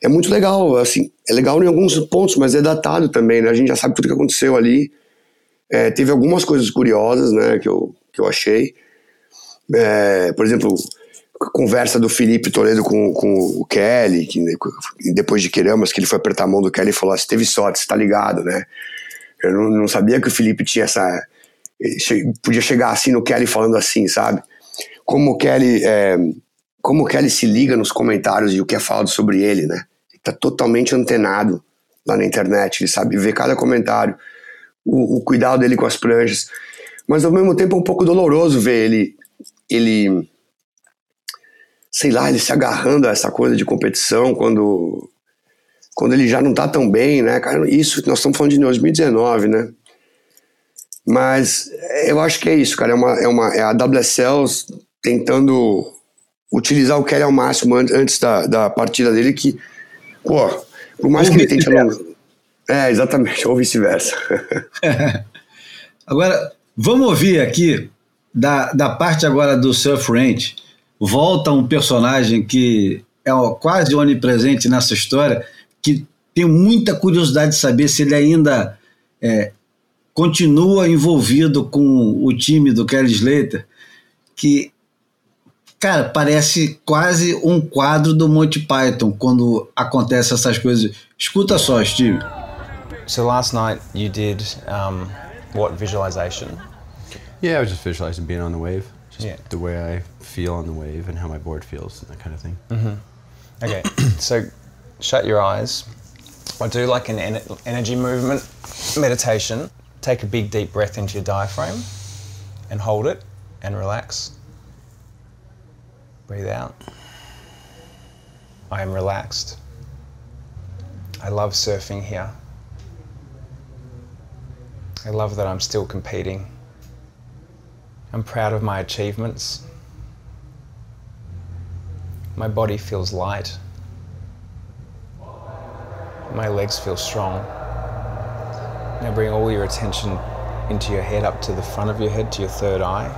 É muito legal, assim, é legal em alguns pontos, mas é datado também, né? A gente já sabe tudo que aconteceu ali. É, teve algumas coisas curiosas, né, que eu, que eu achei. É, por exemplo, conversa do Felipe Toledo com, com o Kelly, que, depois de Queramas, que ele foi apertar a mão do Kelly e falou: ah, Você teve sorte, você tá ligado, né? Eu não, não sabia que o Felipe tinha essa podia chegar assim no Kelly falando assim, sabe? Como o Kelly, é, como o Kelly se liga nos comentários e o que é falado sobre ele, né? Ele tá totalmente antenado lá na internet, ele sabe ver cada comentário, o, o cuidado dele com as pranchas, mas ao mesmo tempo é um pouco doloroso ver ele, ele, sei lá, ele se agarrando a essa coisa de competição quando quando ele já não tá tão bem, né, cara? Isso, nós estamos falando de 2019, né? Mas eu acho que é isso, cara. É, uma, é, uma, é a WSL tentando utilizar o Kelly ao máximo antes da, da partida dele, que, pô, por mais ou que ele tente. Não... É, exatamente, (laughs) ou vice-versa. (laughs) agora, vamos ouvir aqui, da, da parte agora do Surf Ranch, volta um personagem que é quase onipresente nessa história, que tenho muita curiosidade de saber se ele ainda é, continua envolvido com o time do Kelly Slater, que Cara, parece quase um quadro do Monty Python quando acontece essas coisas. Escuta só, Steve. So last night you did um, what visualization? Yeah, I was just visualizing being on the wave, just Yeah. the way I feel on the wave and how my board feels, and that kind of thing. Mm-hmm. Okay, (clears throat) so shut your eyes. I do like an en- energy movement meditation. Take a big deep breath into your diaphragm and hold it and relax. Breathe out. I am relaxed. I love surfing here. I love that I'm still competing. I'm proud of my achievements. My body feels light. My legs feel strong. Now bring all your attention into your head, up to the front of your head, to your third eye.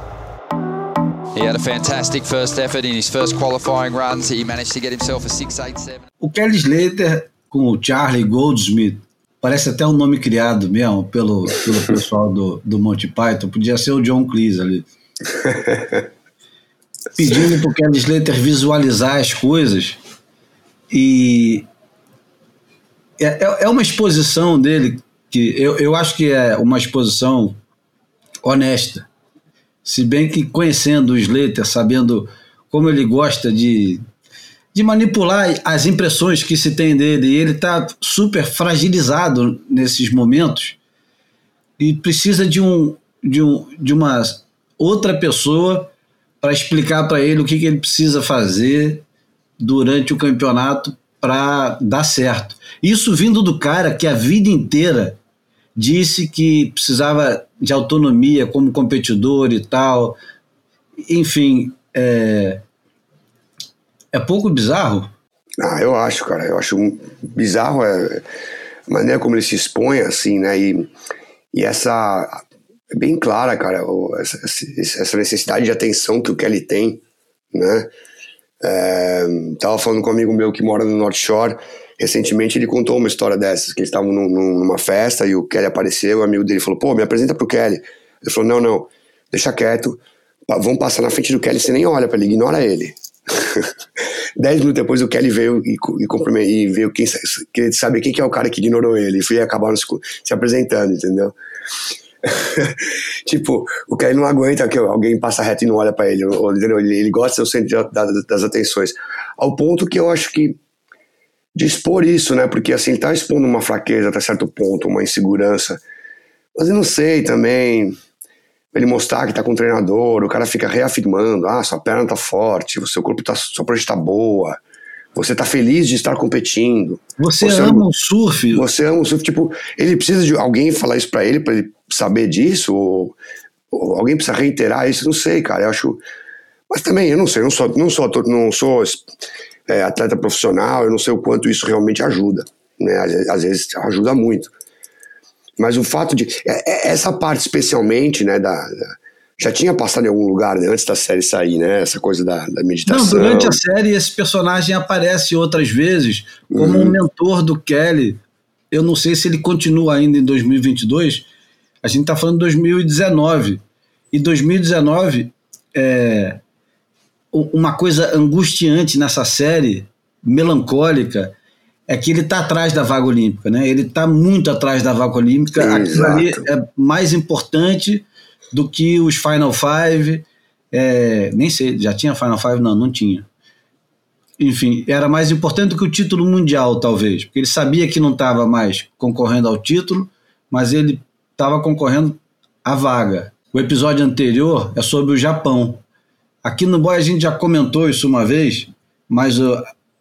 He had a fantastic first effort in his first qualifying runs. He managed to get himself a 6.87. O Kelly Slater com o Charlie Goldsmith parece até um nome criado mesmo pelo, pelo (laughs) pessoal do, do Monty Python. Podia ser o John Cleese ali. (laughs) Pedindo para o Kelly Slater visualizar as coisas e é, é- é uma exposição dele que eu, eu acho que é uma exposição honesta. Se bem que conhecendo o Slater, sabendo como ele gosta de, de manipular as impressões que se tem dele, e ele está super fragilizado nesses momentos e precisa de, um, de, um, de uma outra pessoa para explicar para ele o que, que ele precisa fazer durante o campeonato para dar certo. Isso vindo do cara que a vida inteira disse que precisava de autonomia como competidor e tal. Enfim, é, é pouco bizarro. Ah, eu acho, cara. Eu acho um- bizarro é, a maneira como ele se expõe, assim, né? E, e essa. É bem clara, cara, essa, essa necessidade de atenção que o Kelly tem, né? É, tava falando com um amigo meu que mora no North Shore. Recentemente ele contou uma história dessas, que eles estavam num- num- numa festa e o Kelly apareceu, o amigo dele falou, pô, me apresenta pro Kelly. Ele falou, não, não, deixa quieto, vão passar na frente do Kelly, você nem olha pra ele, ignora ele. (laughs) Dez minutos depois o Kelly veio e, e, e veio quem, saber quem que é o cara que ignorou ele. E foi acabaram se, se apresentando, entendeu? (laughs) tipo, o Kelly não aguenta que alguém passa reto e não olha pra ele. entendeu? Ele, ele gosta de ser o centro da- da- das atenções. Ao ponto que eu acho que de expor isso, né? Porque assim, tá expondo uma fraqueza até certo ponto, uma insegurança. Mas eu não sei também. Ele mostrar que tá com o treinador, o cara fica reafirmando: ah, sua perna tá forte, o seu corpo tá, sua prancha tá boa, você tá feliz de estar competindo. Você, Você ama ama- o surf? Você ama o surf, tipo, ele precisa de alguém falar isso pra ele, pra ele saber disso, ou, ou alguém precisa reiterar isso, não sei, cara, eu acho. Mas também, eu não sei, eu não sou, não sou, ator- não sou é, atleta profissional, eu não sei o quanto isso realmente ajuda, né? Às, às vezes ajuda muito. Mas o fato de. é- é- essa parte especialmente, né, da. da- já tinha passado em algum lugar né, antes da série sair, né? Essa coisa da, da meditação. Não, durante a série esse personagem aparece outras vezes como Uhum. um mentor do Kelly. Eu não sei se ele continua ainda em 2022. A gente está falando de 2019. E 2019 é uma coisa angustiante nessa série, melancólica, é que ele está atrás da vaga olímpica, né? Ele está muito atrás da vaga olímpica. Aquilo Exato. ali é mais importante do que os Final Five. É, nem sei, já tinha Final Five? Não, não tinha. Enfim, era mais importante do que o título mundial, talvez, porque ele sabia que não estava mais concorrendo ao título, mas ele estava concorrendo à vaga. O episódio anterior é sobre o Japão. Aqui no Boy a gente já comentou isso uma vez, mas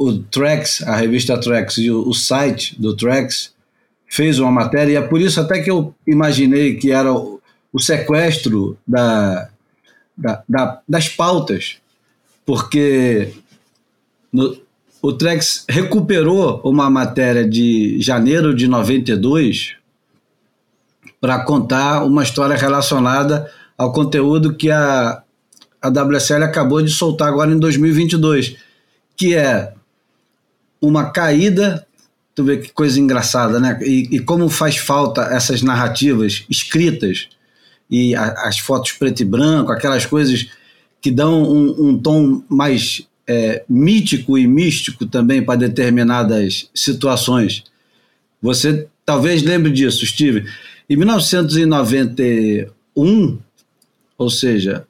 o, Trax, a revista Trax e o, o site do Trax fez uma matéria, e é por isso até que eu imaginei que era o, o sequestro da, da, da- das pautas, porque no- o Trex recuperou uma matéria de janeiro de 92 para contar uma história relacionada ao conteúdo que a, a WSL acabou de soltar agora em 2022, que é uma caída. Tu vê que coisa engraçada, né? E, e como faz falta essas narrativas escritas e a- as fotos preto e branco, aquelas coisas que dão um, um tom mais é, mítico e místico também para determinadas situações. Você talvez lembre disso, Steve. Em 1991, ou seja,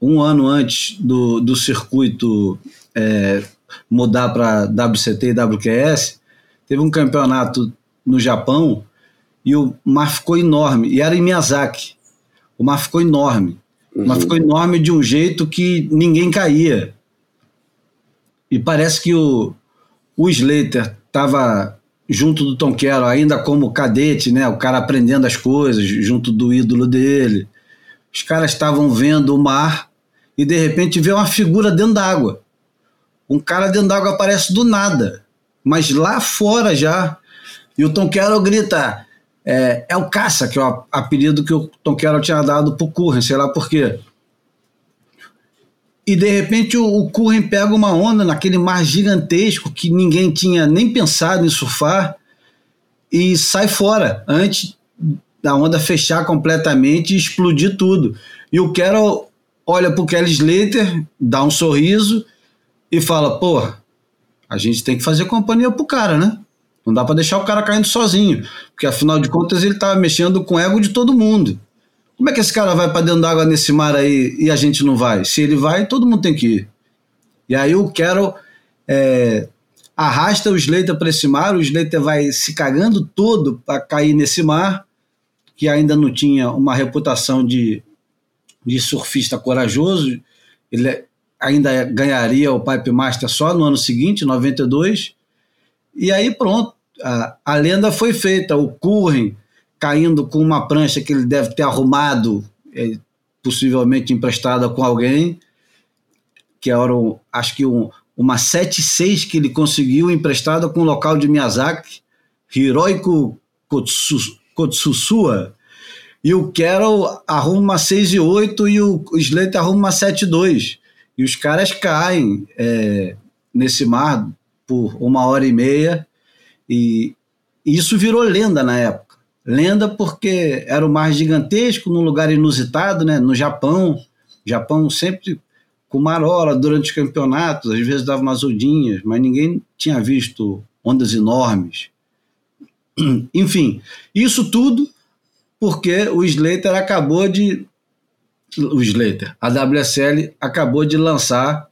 um ano antes do, do circuito é, mudar para WCT e WQS, teve um campeonato no Japão e o mar ficou enorme, e era em Miyazaki. O mar ficou enorme. Uhum. O mar uhum. ficou enorme de um jeito que ninguém caía. E parece que o, o Slater estava junto do Tom Carroll, ainda como cadete, né? O cara aprendendo as coisas, junto do ídolo dele. Os caras estavam vendo o mar e de repente vê uma figura dentro d'água. Um cara dentro d'água aparece do nada, mas lá fora já. E o Tom Carroll grita: é, é o caça, que é o apelido que o Tom Carroll tinha dado pro Curren, sei lá por quê. E de repente o, Curren pega uma onda naquele mar gigantesco que ninguém tinha nem pensado em surfar e sai fora antes da onda fechar completamente e explodir tudo. E o Carroll olha pro Kelly Slater, dá um sorriso e fala: pô, a gente tem que fazer companhia pro cara, né? Não dá para deixar o cara caindo sozinho, porque afinal de contas ele tá mexendo com o ego de todo mundo. Como é que esse cara vai para dentro d'água nesse mar aí e a gente não vai? Se ele vai, todo mundo tem que ir. E aí o Carol é, arrasta o Slater para esse mar, o Slater vai se cagando todo para cair nesse mar, que ainda não tinha uma reputação de, de surfista corajoso. Ele ainda ganharia o Pipe Master só no ano seguinte, 92. E aí pronto, a, a lenda foi feita. O Curren caindo com uma prancha que ele deve ter arrumado, é, possivelmente emprestada com alguém, que era, um, acho que um, uma 7.6 que ele conseguiu emprestada com o local de Miyazaki, Hiroiko Kotsusua, e o Carol arruma uma 6 e 8 e o Slater arruma uma 7 e 2. E os caras caem é, nesse mar por uma hora e meia e, isso virou lenda na época. Lenda porque era o mar gigantesco, num lugar inusitado, né? no Japão. Japão sempre com marola durante os campeonatos, às vezes dava umas ondinhas, mas ninguém tinha visto ondas enormes. (clears throat) Enfim, isso tudo porque o Slater acabou de. O Slater, a WSL acabou de lançar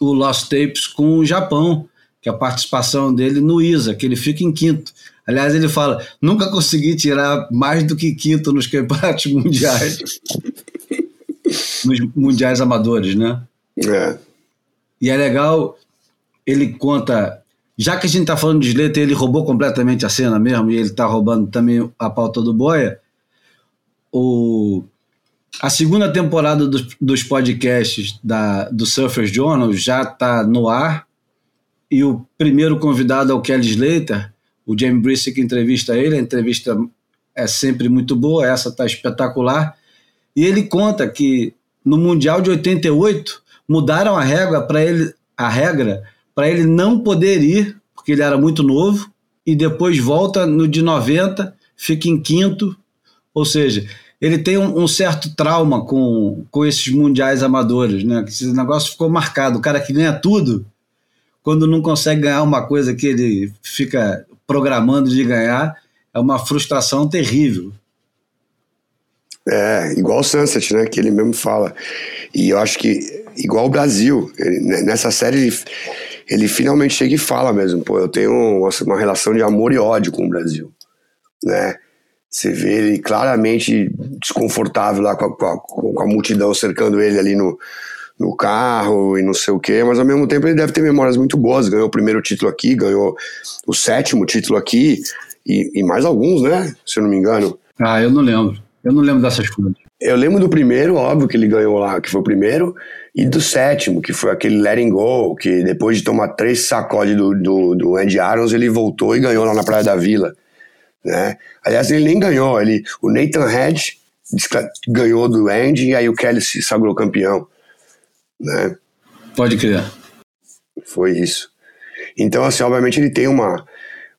o Lost Tapes com o Japão, que é a participação dele no ISA, que ele fica em quinto. Aliás, ele fala: nunca consegui tirar mais do que quinto nos campeonatos (laughs) mundiais. nos mundiais amadores, né? É. E é legal, ele conta. Já que a gente está falando de Slater, ele roubou completamente a cena mesmo, e ele está roubando também a pauta do Boia. O, a segunda temporada dos, podcasts da, do Surfers Journal já está no ar, e o primeiro convidado é o Kelly Slater. O James Brisick entrevista ele, a entrevista é sempre muito boa, essa está espetacular. E ele conta que no Mundial de 88 mudaram a regra para ele, a regra para ele não poder ir, porque ele era muito novo, e depois volta no de 90, fica em quinto, ou seja, ele tem um, um, certo trauma com, com esses mundiais amadores, né? Esse negócio ficou marcado. O cara que ganha tudo, quando não consegue ganhar uma coisa que ele fica programando de ganhar, é uma frustração terrível. É, igual o Sunset, né, que ele mesmo fala. E eu acho que, igual o Brasil, ele, né, nessa série ele, ele, finalmente chega e fala mesmo, pô, eu tenho uma, uma relação de amor e ódio com o Brasil, né? Você vê ele claramente desconfortável lá com a, com a, com a multidão cercando ele ali no, no carro e não sei o quê, mas ao mesmo tempo ele deve ter memórias muito boas. Ganhou o primeiro título aqui, ganhou o sétimo título aqui e, e mais alguns, né? Se eu não me engano. Ah, eu não lembro. Eu não lembro dessas coisas. Eu lembro do primeiro, óbvio que ele ganhou lá, que foi o primeiro, e do sétimo, que foi aquele Letting Go, que depois de tomar três sacodes do, do, do Andy Arons, ele voltou e ganhou lá na Praia da Vila. Né? Aliás, ele nem ganhou, ele, o Nathan Hedge ganhou do Andy e aí o Kelly se sagrou campeão né? Pode crer. Foi isso. Então, assim, obviamente ele tem uma,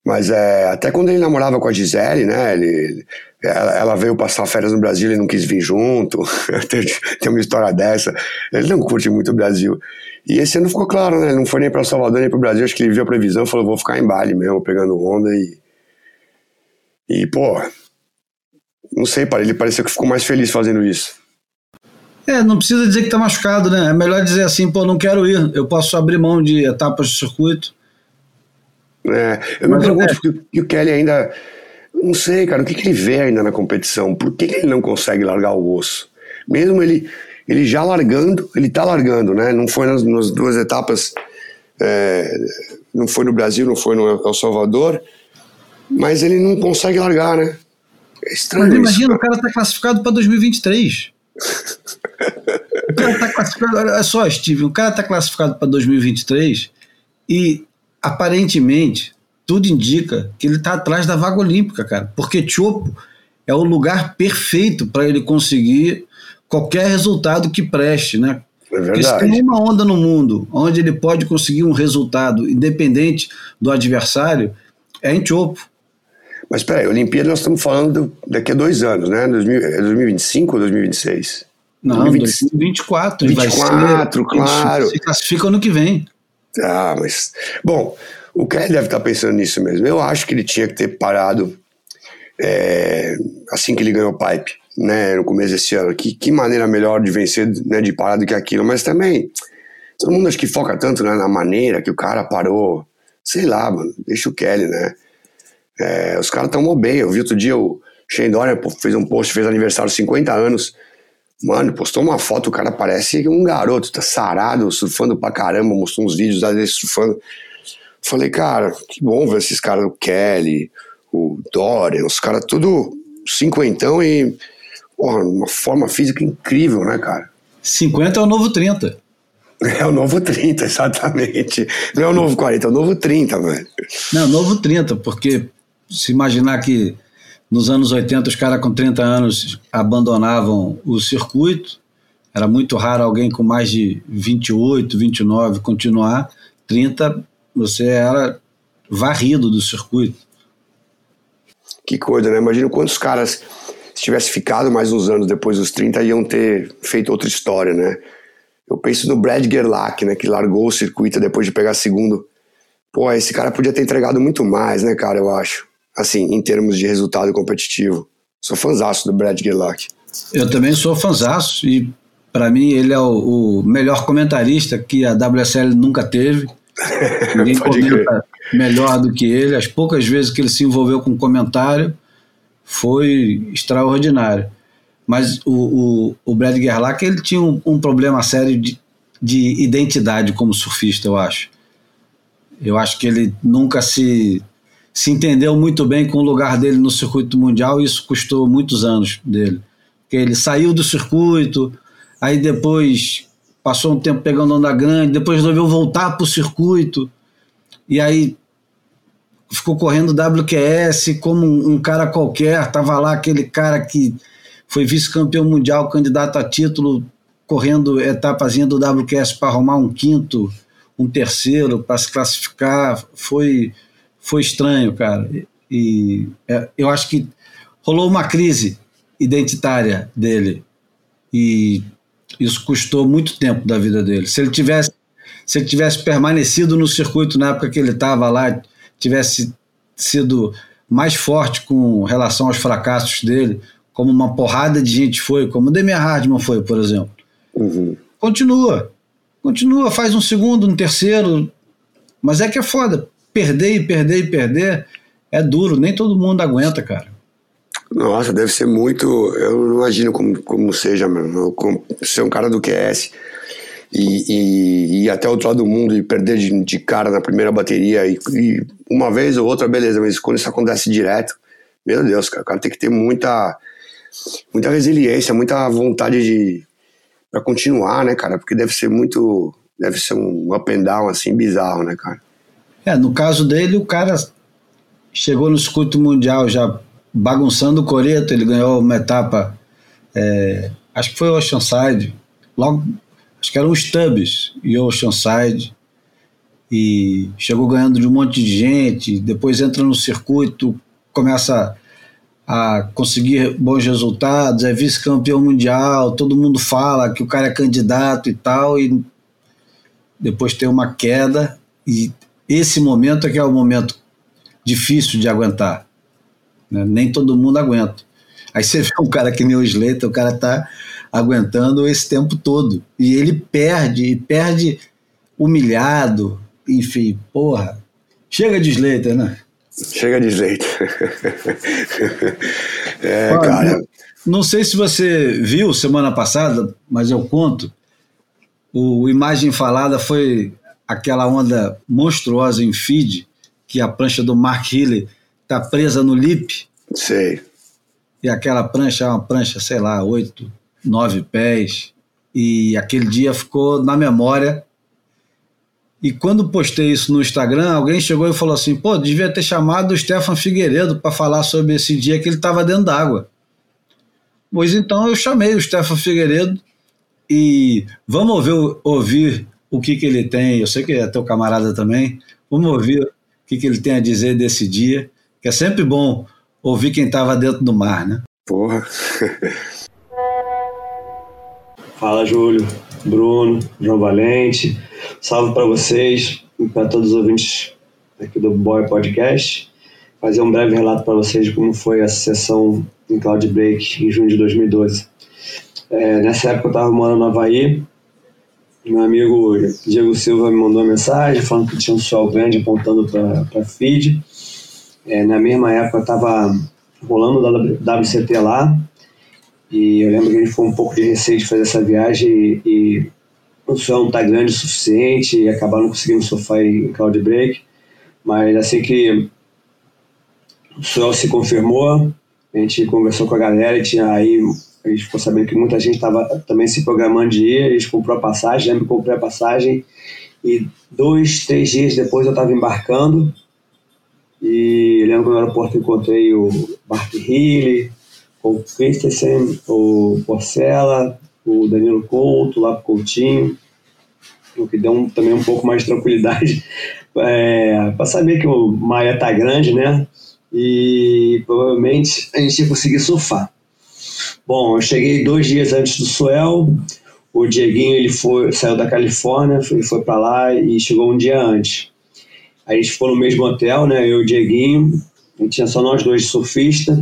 Mas é, até quando ele namorava com a Gisele, né? Ele, ela, ela veio passar férias no Brasil, ele não quis vir junto. (laughs) tem, tem uma história dessa. Ele não curte muito o Brasil. E esse ano ficou claro, né? Ele não foi nem para Salvador nem para o Brasil. Acho que ele viu a previsão e falou: vou ficar em Bali mesmo, pegando onda e. E, pô. Não sei, ele pareceu que ficou mais feliz fazendo isso. É, não precisa dizer que tá machucado, né? É melhor dizer assim, pô, não quero ir. Eu posso abrir mão de etapas de circuito. É, eu Mas me pergunto é. porque o Kelly ainda. Não sei, cara, o que, que ele vê ainda na competição? Por que, que ele não consegue largar o osso? Mesmo ele ele já largando, ele está largando, né? Não foi nas, nas duas etapas, é, não foi no Brasil, não foi no El Salvador, mas ele não consegue largar, né? É estranho. Mas imagina, isso, o cara está classificado para 2023. o cara está classificado, olha só, Steve, o cara está classificado para 2023 e aparentemente tudo indica que ele está atrás da vaga olímpica, cara, porque Chopo é o lugar perfeito para ele conseguir qualquer resultado que preste, né? É verdade. Porque se tem uma onda no mundo onde ele pode conseguir um resultado independente do adversário, é em Chopo. Mas peraí, Olimpíada nós estamos falando daqui a dois anos, né? 2025 ou 2026? Não, 2024. 24, claro. Se classifica ano que vem. Ah, mas. Bom, o Kelly deve estar pensando nisso mesmo. Eu acho que ele tinha que ter parado é, assim que ele ganhou o pipe né, no começo desse ano. Que, que maneira melhor de vencer, né, de parar do que aquilo. Mas também, todo mundo acho que foca tanto né, na maneira que o cara parou. Sei lá, mano, deixa o Kelly, né? É, os caras tão bem. Eu vi outro dia o Shane Dorian fez um post, fez aniversário 50 anos. Mano, postou uma foto, o cara parece um garoto, tá sarado, surfando pra caramba, mostrou uns vídeos dele surfando. Falei, cara, que bom ver esses caras, o Kelly, o Dorian, os caras tudo cinquentão e porra, uma forma física incrível, né, cara? 50 é o novo 30. (laughs) É o novo 30, exatamente. Não é o novo 40, é o novo 30, velho. Não, é o novo 30, porque se imaginar que nos anos 80 os caras com 30 anos abandonavam o circuito, era muito raro alguém com mais de 28, 29 continuar. 30, você era varrido do circuito. Que coisa, né? Imagina quantos caras se tivesse ficado mais uns anos depois dos 30, iam ter feito outra história, né? Eu penso no Brad Gerlach, né, que largou o circuito depois de pegar segundo. Pô, esse cara podia ter entregado muito mais, né, cara, eu acho. Assim, em termos de resultado competitivo. Sou fanzaço do Brad Gerlach. Eu também sou fanzaço e para mim ele é o, o, melhor comentarista que a WSL nunca teve. (laughs) Ninguém comenta melhor do que ele. As poucas vezes que ele se envolveu com comentário, foi extraordinário. Mas o, o, o Brad Gerlach ele tinha um, um problema sério de, de identidade como surfista, eu acho. Eu acho que ele nunca se, se entendeu muito bem com o lugar dele no circuito mundial e isso custou muitos anos dele. Porque ele saiu do circuito, aí depois passou um tempo pegando onda grande, depois resolveu voltar para o circuito, e aí ficou correndo WQS como um, um cara qualquer, tava lá aquele cara que foi vice-campeão mundial, candidato a título, correndo etapazinha do WQS para arrumar um quinto, um terceiro, para se classificar, foi, foi estranho, cara. E é, eu acho que rolou uma crise identitária dele e isso custou muito tempo da vida dele. Se ele tivesse se ele tivesse permanecido no circuito na época que ele estava lá, tivesse sido mais forte com relação aos fracassos dele, como uma porrada de gente foi, como o Demir Hardman foi, por exemplo. Uhum. Continua. Continua, faz um segundo, um terceiro. Mas é que é foda. Perder e perder e perder é duro, nem todo mundo aguenta, cara. Nossa, deve ser muito. Eu não imagino como, como seja, mano. Ser um cara do QS e, e, até outro lado do mundo e perder de, de cara na primeira bateria e, e, uma vez ou outra, beleza, mas quando isso acontece direto, meu Deus, cara, o cara tem que ter muita, muita resiliência, muita vontade de para continuar, né, cara? Porque deve ser muito, deve ser um up and down assim bizarro, né, cara? É, no caso dele, o cara chegou no circuito mundial já bagunçando o coreto, ele ganhou uma etapa, é, acho que foi o Oceanside, logo acho que eram os Tubbs e Oceanside. e chegou ganhando de um monte de gente, depois entra no circuito, começa a conseguir bons resultados, é vice-campeão mundial, todo mundo fala que o cara é candidato e tal, e depois tem uma queda, e esse momento é que é o momento difícil de aguentar. Né? Nem todo mundo aguenta. Aí você vê um cara que nem o Slater, o cara tá aguentando esse tempo todo. E ele perde, e perde humilhado, enfim, porra. Chega de Slater, né? Chega de Slater. (laughs) é, Olha, cara. Não, não sei se você viu semana passada, mas eu conto. O Imagem Falada foi aquela onda monstruosa em feed, que a prancha do Mark Healy tá presa no lip. Sei. E aquela prancha é uma prancha, sei lá, oito, nove pés. E aquele dia ficou na memória. E quando postei isso no Instagram, alguém chegou e falou assim: pô, devia ter chamado o Stefan Figueiredo para falar sobre esse dia que ele estava dentro d'água. Pois então eu chamei o Stefan Figueiredo e vamos ouvir, ouvir o que, que ele tem. Eu sei que é teu camarada também. Vamos ouvir o que, que ele tem a dizer desse dia, que é sempre bom ouvir quem estava dentro do mar, né? Porra. (laughs) Fala, Júlio, Bruno, João Valente. Salve para vocês e para todos os ouvintes aqui do Boy Podcast. Fazer um breve relato para vocês de como foi a sessão em Cloud Break em junho de 2012. É, nessa época eu estava morando no Havaí. Meu amigo Diego Silva me mandou uma mensagem falando que tinha um sol grande apontando para feed. É, na mesma época estava rolando o WCT lá e eu lembro que ele foi um pouco de receio de fazer essa viagem e, e o sol não está grande o suficiente e acabar não conseguindo surfar em Cloud Break. Mas assim que o sol se confirmou, a gente conversou com a galera e tinha aí a gente ficou sabendo que muita gente estava também se programando de ir, a gente comprou a passagem, lembro que comprei a passagem e dois, três dias depois eu estava embarcando e lembro que no aeroporto encontrei o Bart Healy, o Christensen, o Porcela, o Danilo Couto, lá pro Coutinho, o que deu um, também um pouco mais de tranquilidade (laughs) é, para saber que o Maia tá grande, né? E provavelmente a gente ia conseguir surfar. Bom, eu cheguei dois dias antes do Suel. O Dieguinho ele foi, saiu da Califórnia, ele foi para lá e chegou um dia antes. A gente ficou no mesmo hotel, né? Eu e o Dieguinho. A gente tinha só nós dois surfistas.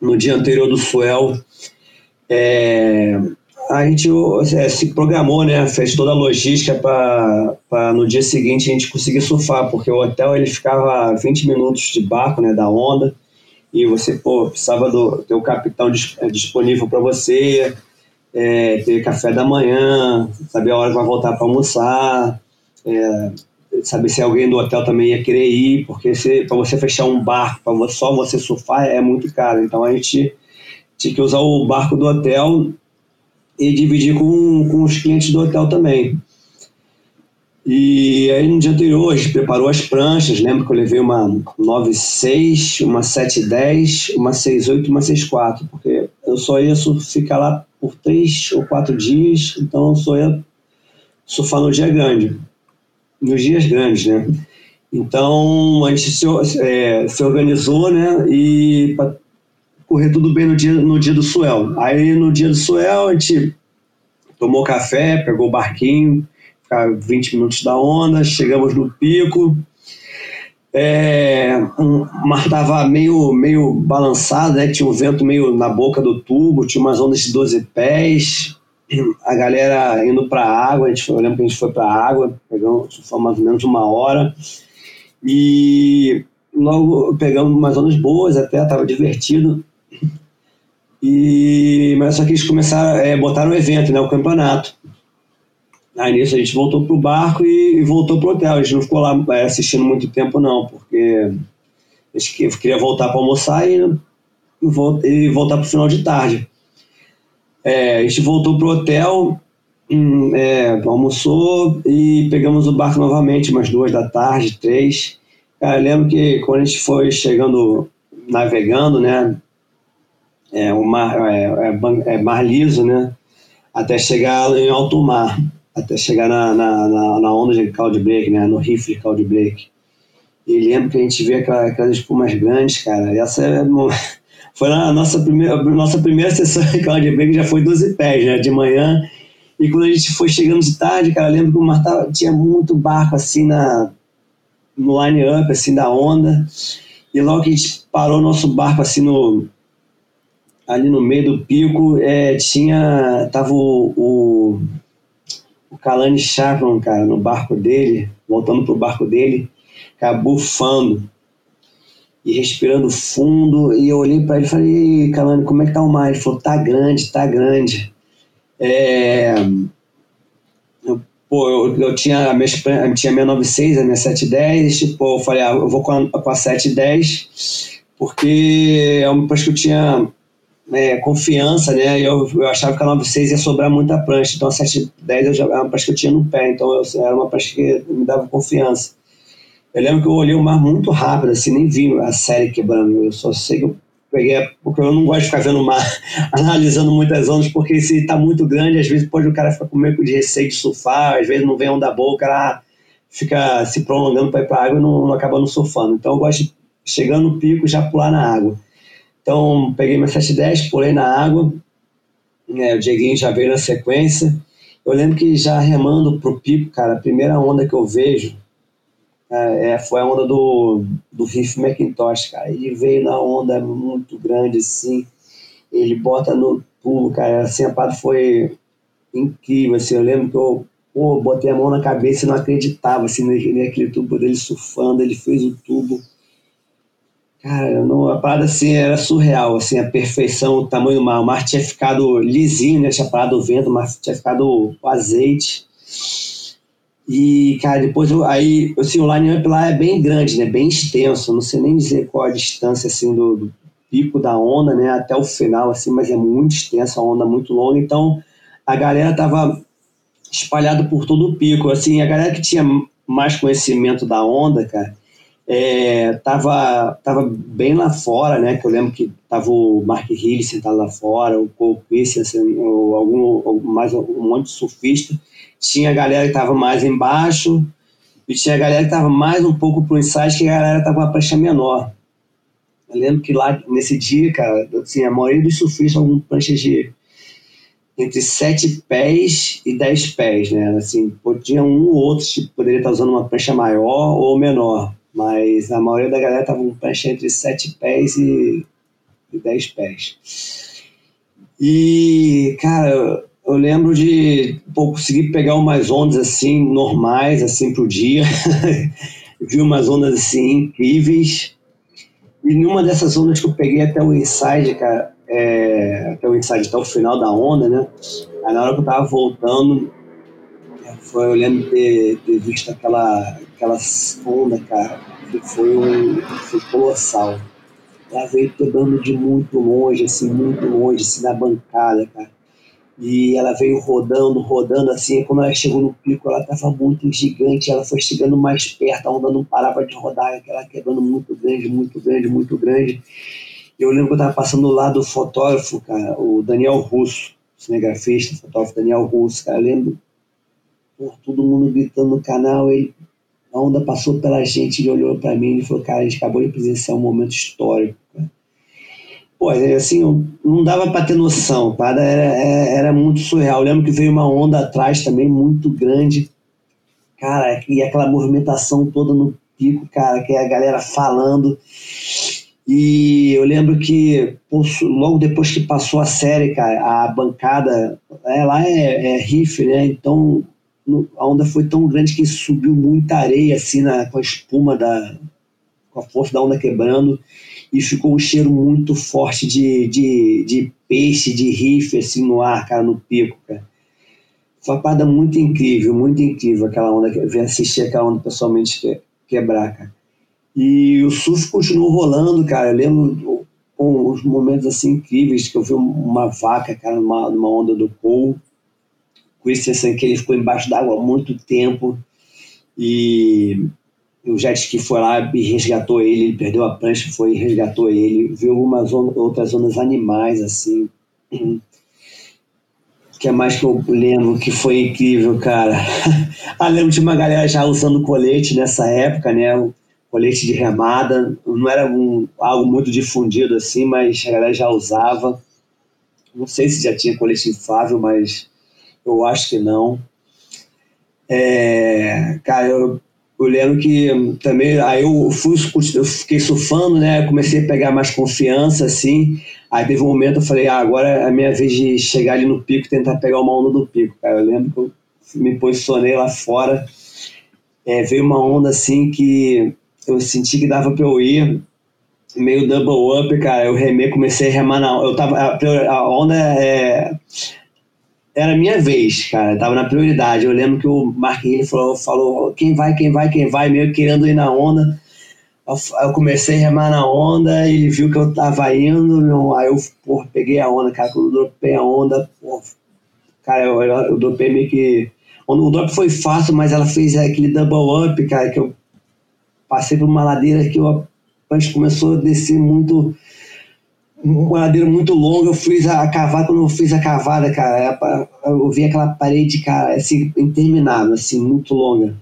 No dia anterior do Suel, é, a gente é, se programou, né? Fez toda a logística para no dia seguinte a gente conseguir surfar, porque o hotel ele ficava a 20 minutos de barco, né? Da onda e você pô, precisava do ter o capitão disponível para você, é, ter café da manhã, saber a hora que vai voltar para almoçar, é, saber se alguém do hotel também ia querer ir, porque para você fechar um barco, para só você surfar, é muito caro. Então a gente tinha que usar o barco do hotel e dividir com, com os clientes do hotel também. E aí no dia anterior a gente preparou as pranchas, lembro que eu levei uma 96, uma 710, uma 68 e uma 64, porque eu só ia ficar lá por três ou quatro dias, então eu só ia surfar no dia grande, nos dias grandes, né? Então a gente se, é, se organizou, né? E para correr tudo bem no dia, no dia do Suel. Aí no dia do Suel a gente tomou café, pegou o barquinho, ficar 20 minutos da onda, chegamos no pico. É, o mar estava meio, meio balançado, né? tinha um vento meio na boca do tubo, tinha umas ondas de 12 pés, a galera indo para a água, a gente foi, eu lembro que a gente foi para a água, pegamos, foi mais ou menos uma hora, e logo pegamos umas ondas boas até, estava divertido, e, mas só que eles começaram, é, botaram o evento, né, o campeonato. Aí nisso a gente voltou pro barco e, e voltou pro hotel. A gente não ficou lá é, assistindo muito tempo, não, porque a gente queria voltar para almoçar e, e voltar pro final de tarde. É, a gente voltou pro hotel, hum, é, almoçou e pegamos o barco novamente, umas duas da tarde, três. Cara, eu lembro que quando a gente foi chegando, navegando, né? É, o mar, é, é, é mar liso, né? Até chegar em alto mar. Até chegar na, na, na, na onda de cloud break, né, no rifle de cloud break. E lembro que a gente vê aquela, aquelas espumas grandes, cara. Essa é, (laughs) foi a nossa primeira, nossa primeira sessão de cloud break, já foi 12 pés, né, de manhã. E quando a gente foi chegando de tarde, cara, lembro que o mar tava, tinha muito barco assim na, no line-up, assim, da onda. E logo que a gente parou nosso barco assim no, ali no meio do pico, é, tinha. Tava o, o, o Kalani Chapman, cara, no barco dele, voltando pro barco dele, cara, bufando e respirando fundo. E eu olhei para ele e falei: Kalani, como é que tá o mar? Ele falou: tá grande, tá grande. É, eu, pô, eu, eu tinha a minha, tinha a minha 96, a minha 710, tipo, eu falei, ah, eu vou com a, com a 710, porque é uma prancha que eu tinha é, confiança, né? Eu, eu achava que a 96 ia sobrar muita prancha, então a 710 eu já, era uma prancha que eu tinha no pé, então eu, era uma prancha que me dava confiança. Eu lembro que eu olhei o mar muito rápido, assim, nem vi a série quebrando. Eu só sei que eu peguei, porque eu não gosto de ficar vendo o mar, (laughs) analisando muitas ondas, porque se está muito grande, às vezes pode o cara ficar com meio de receio de surfar, às vezes não vem onda boa, o cara fica se prolongando para ir para a água e não, não acaba não surfando. Então eu gosto de, chegando no pico, já pular na água. Então peguei minha 710, pulei na água, né, o Dieguinho já veio na sequência. Eu lembro que já remando pro pico, cara, a primeira onda que eu vejo, é, é, foi a onda do, do Riff Macintosh, cara. Ele veio na onda muito grande, assim. Ele bota no tubo, cara. Assim, a parte foi incrível, assim. Eu lembro que eu pô, botei a mão na naquele e não acreditava, assim, naquele tubo dele surfando. Ele fez o tubo. Cara, não, a parada, assim, era surreal, assim, a perfeição, o tamanho do mar. O mar tinha ficado lisinho, né? Tinha parado o vento, o mar tinha ficado com azeite. E, cara, depois eu, aí, assim, o line-up lá é bem grande, né? Bem extenso. Não sei nem dizer qual a distância, assim, do, do, pico da onda, né? Até o final, assim, mas é muito extensa, a onda muito longa. Então, a galera tava espalhada por todo o pico. Assim, a galera que tinha mais conhecimento da onda, cara, é, tava, tava bem lá fora, né? Que eu lembro que tava o Mark Hill sentado lá fora, o Cole Christensen, algum, mais um monte de surfista tinha a galera que estava mais embaixo e tinha a galera que estava mais um pouco pro inside, que a galera estava com a prancha menor. Eu lembro que lá, nesse dia, cara, assim, a maioria dos surfistas com pranchas de entre 7 pés e 10 pés, né? Assim, podia um ou outro tipo, poderia estar usando uma prancha maior ou menor, mas a maioria da galera estava com prancha entre 7 pés e, e 10 pés. E, cara, eu lembro de pô, conseguir pegar umas ondas assim normais assim pro dia. (laughs) Vi umas ondas assim incríveis. E numa dessas ondas que eu peguei até o inside cara é, até o inside até o final da onda né? Aí na hora que eu tava voltando foi eu lembro de ter, ter visto aquela aquela onda cara que foi um foi colossal ela veio pegando de muito longe assim muito longe assim na bancada cara e ela veio rodando, rodando assim, quando ela chegou no pico, ela estava muito gigante, ela foi chegando mais perto, a onda não parava de rodar, aquela quebrando muito grande, muito grande, muito grande. Eu lembro que eu estava passando lá do fotógrafo, cara, o Daniel Russo, cinegrafista, fotógrafo Daniel Russo, cara, eu lembro, por todo mundo gritando no canal, ele, a onda passou pela gente, ele olhou para mim e falou, cara, a gente acabou de presenciar um momento histórico, cara pô, assim, não dava para ter noção, tá? era, é, era muito surreal. Eu lembro que veio uma onda atrás também muito grande, cara, e aquela movimentação toda no pico, cara, que é a galera falando. E eu lembro que logo depois que passou a série, cara, a bancada é, lá é, é riff, né? Então a onda foi tão grande que subiu muita areia assim na, com a espuma da com a força da onda quebrando e ficou um cheiro muito forte de, de, de peixe, de riff, assim, no ar, cara, no pico, cara. Foi uma parada muito incrível, muito incrível aquela onda, ver assistir aquela onda pessoalmente que, quebrar, cara. E o surf continuou rolando, cara. Eu lembro os momentos assim incríveis que eu vi uma vaca, cara, numa, numa onda do Cole. Christensen, que ele ficou embaixo d'água há muito tempo. E o jet ski foi lá e resgatou ele, ele perdeu a prancha, foi e resgatou ele, viu algumas outras zonas animais, assim, (clears throat) que é mais que eu lembro que foi incrível, cara? (laughs) ah, lembro de uma galera já usando colete nessa época, né? O colete de remada. Não era um, algo muito difundido assim, mas a galera já usava. Não sei se já tinha colete inflável, mas eu acho que não. É, cara, eu, eu lembro que também aí eu fui eu fiquei surfando, né? Comecei a pegar mais confiança, assim. Aí teve um momento eu falei, ah, agora é a minha vez de chegar ali no pico tentar pegar uma onda do pico, cara. Eu lembro que eu me posicionei lá fora, é, veio uma onda assim que eu senti que dava para eu ir, meio double up, cara. Eu remei, comecei a remar na eu tava a, a onda é era minha vez, cara, tava na prioridade. Eu lembro que o Marquinhos falou, falou quem vai, quem vai, quem vai, meio querendo ir na onda. Eu comecei a remar na onda, ele viu que eu tava indo, aí eu porra, peguei a onda, cara. Quando eu dropei a onda, porra, cara, eu, eu dropei meio que. O drop foi fácil, mas ela fez aquele double up, cara, que eu passei por uma ladeira que eu, começou a descer muito uma ladeira muito longa, eu fiz a, cavada, quando eu fiz a cavada, cara, eu vi aquela parede, cara, assim, interminável, assim, muito longa.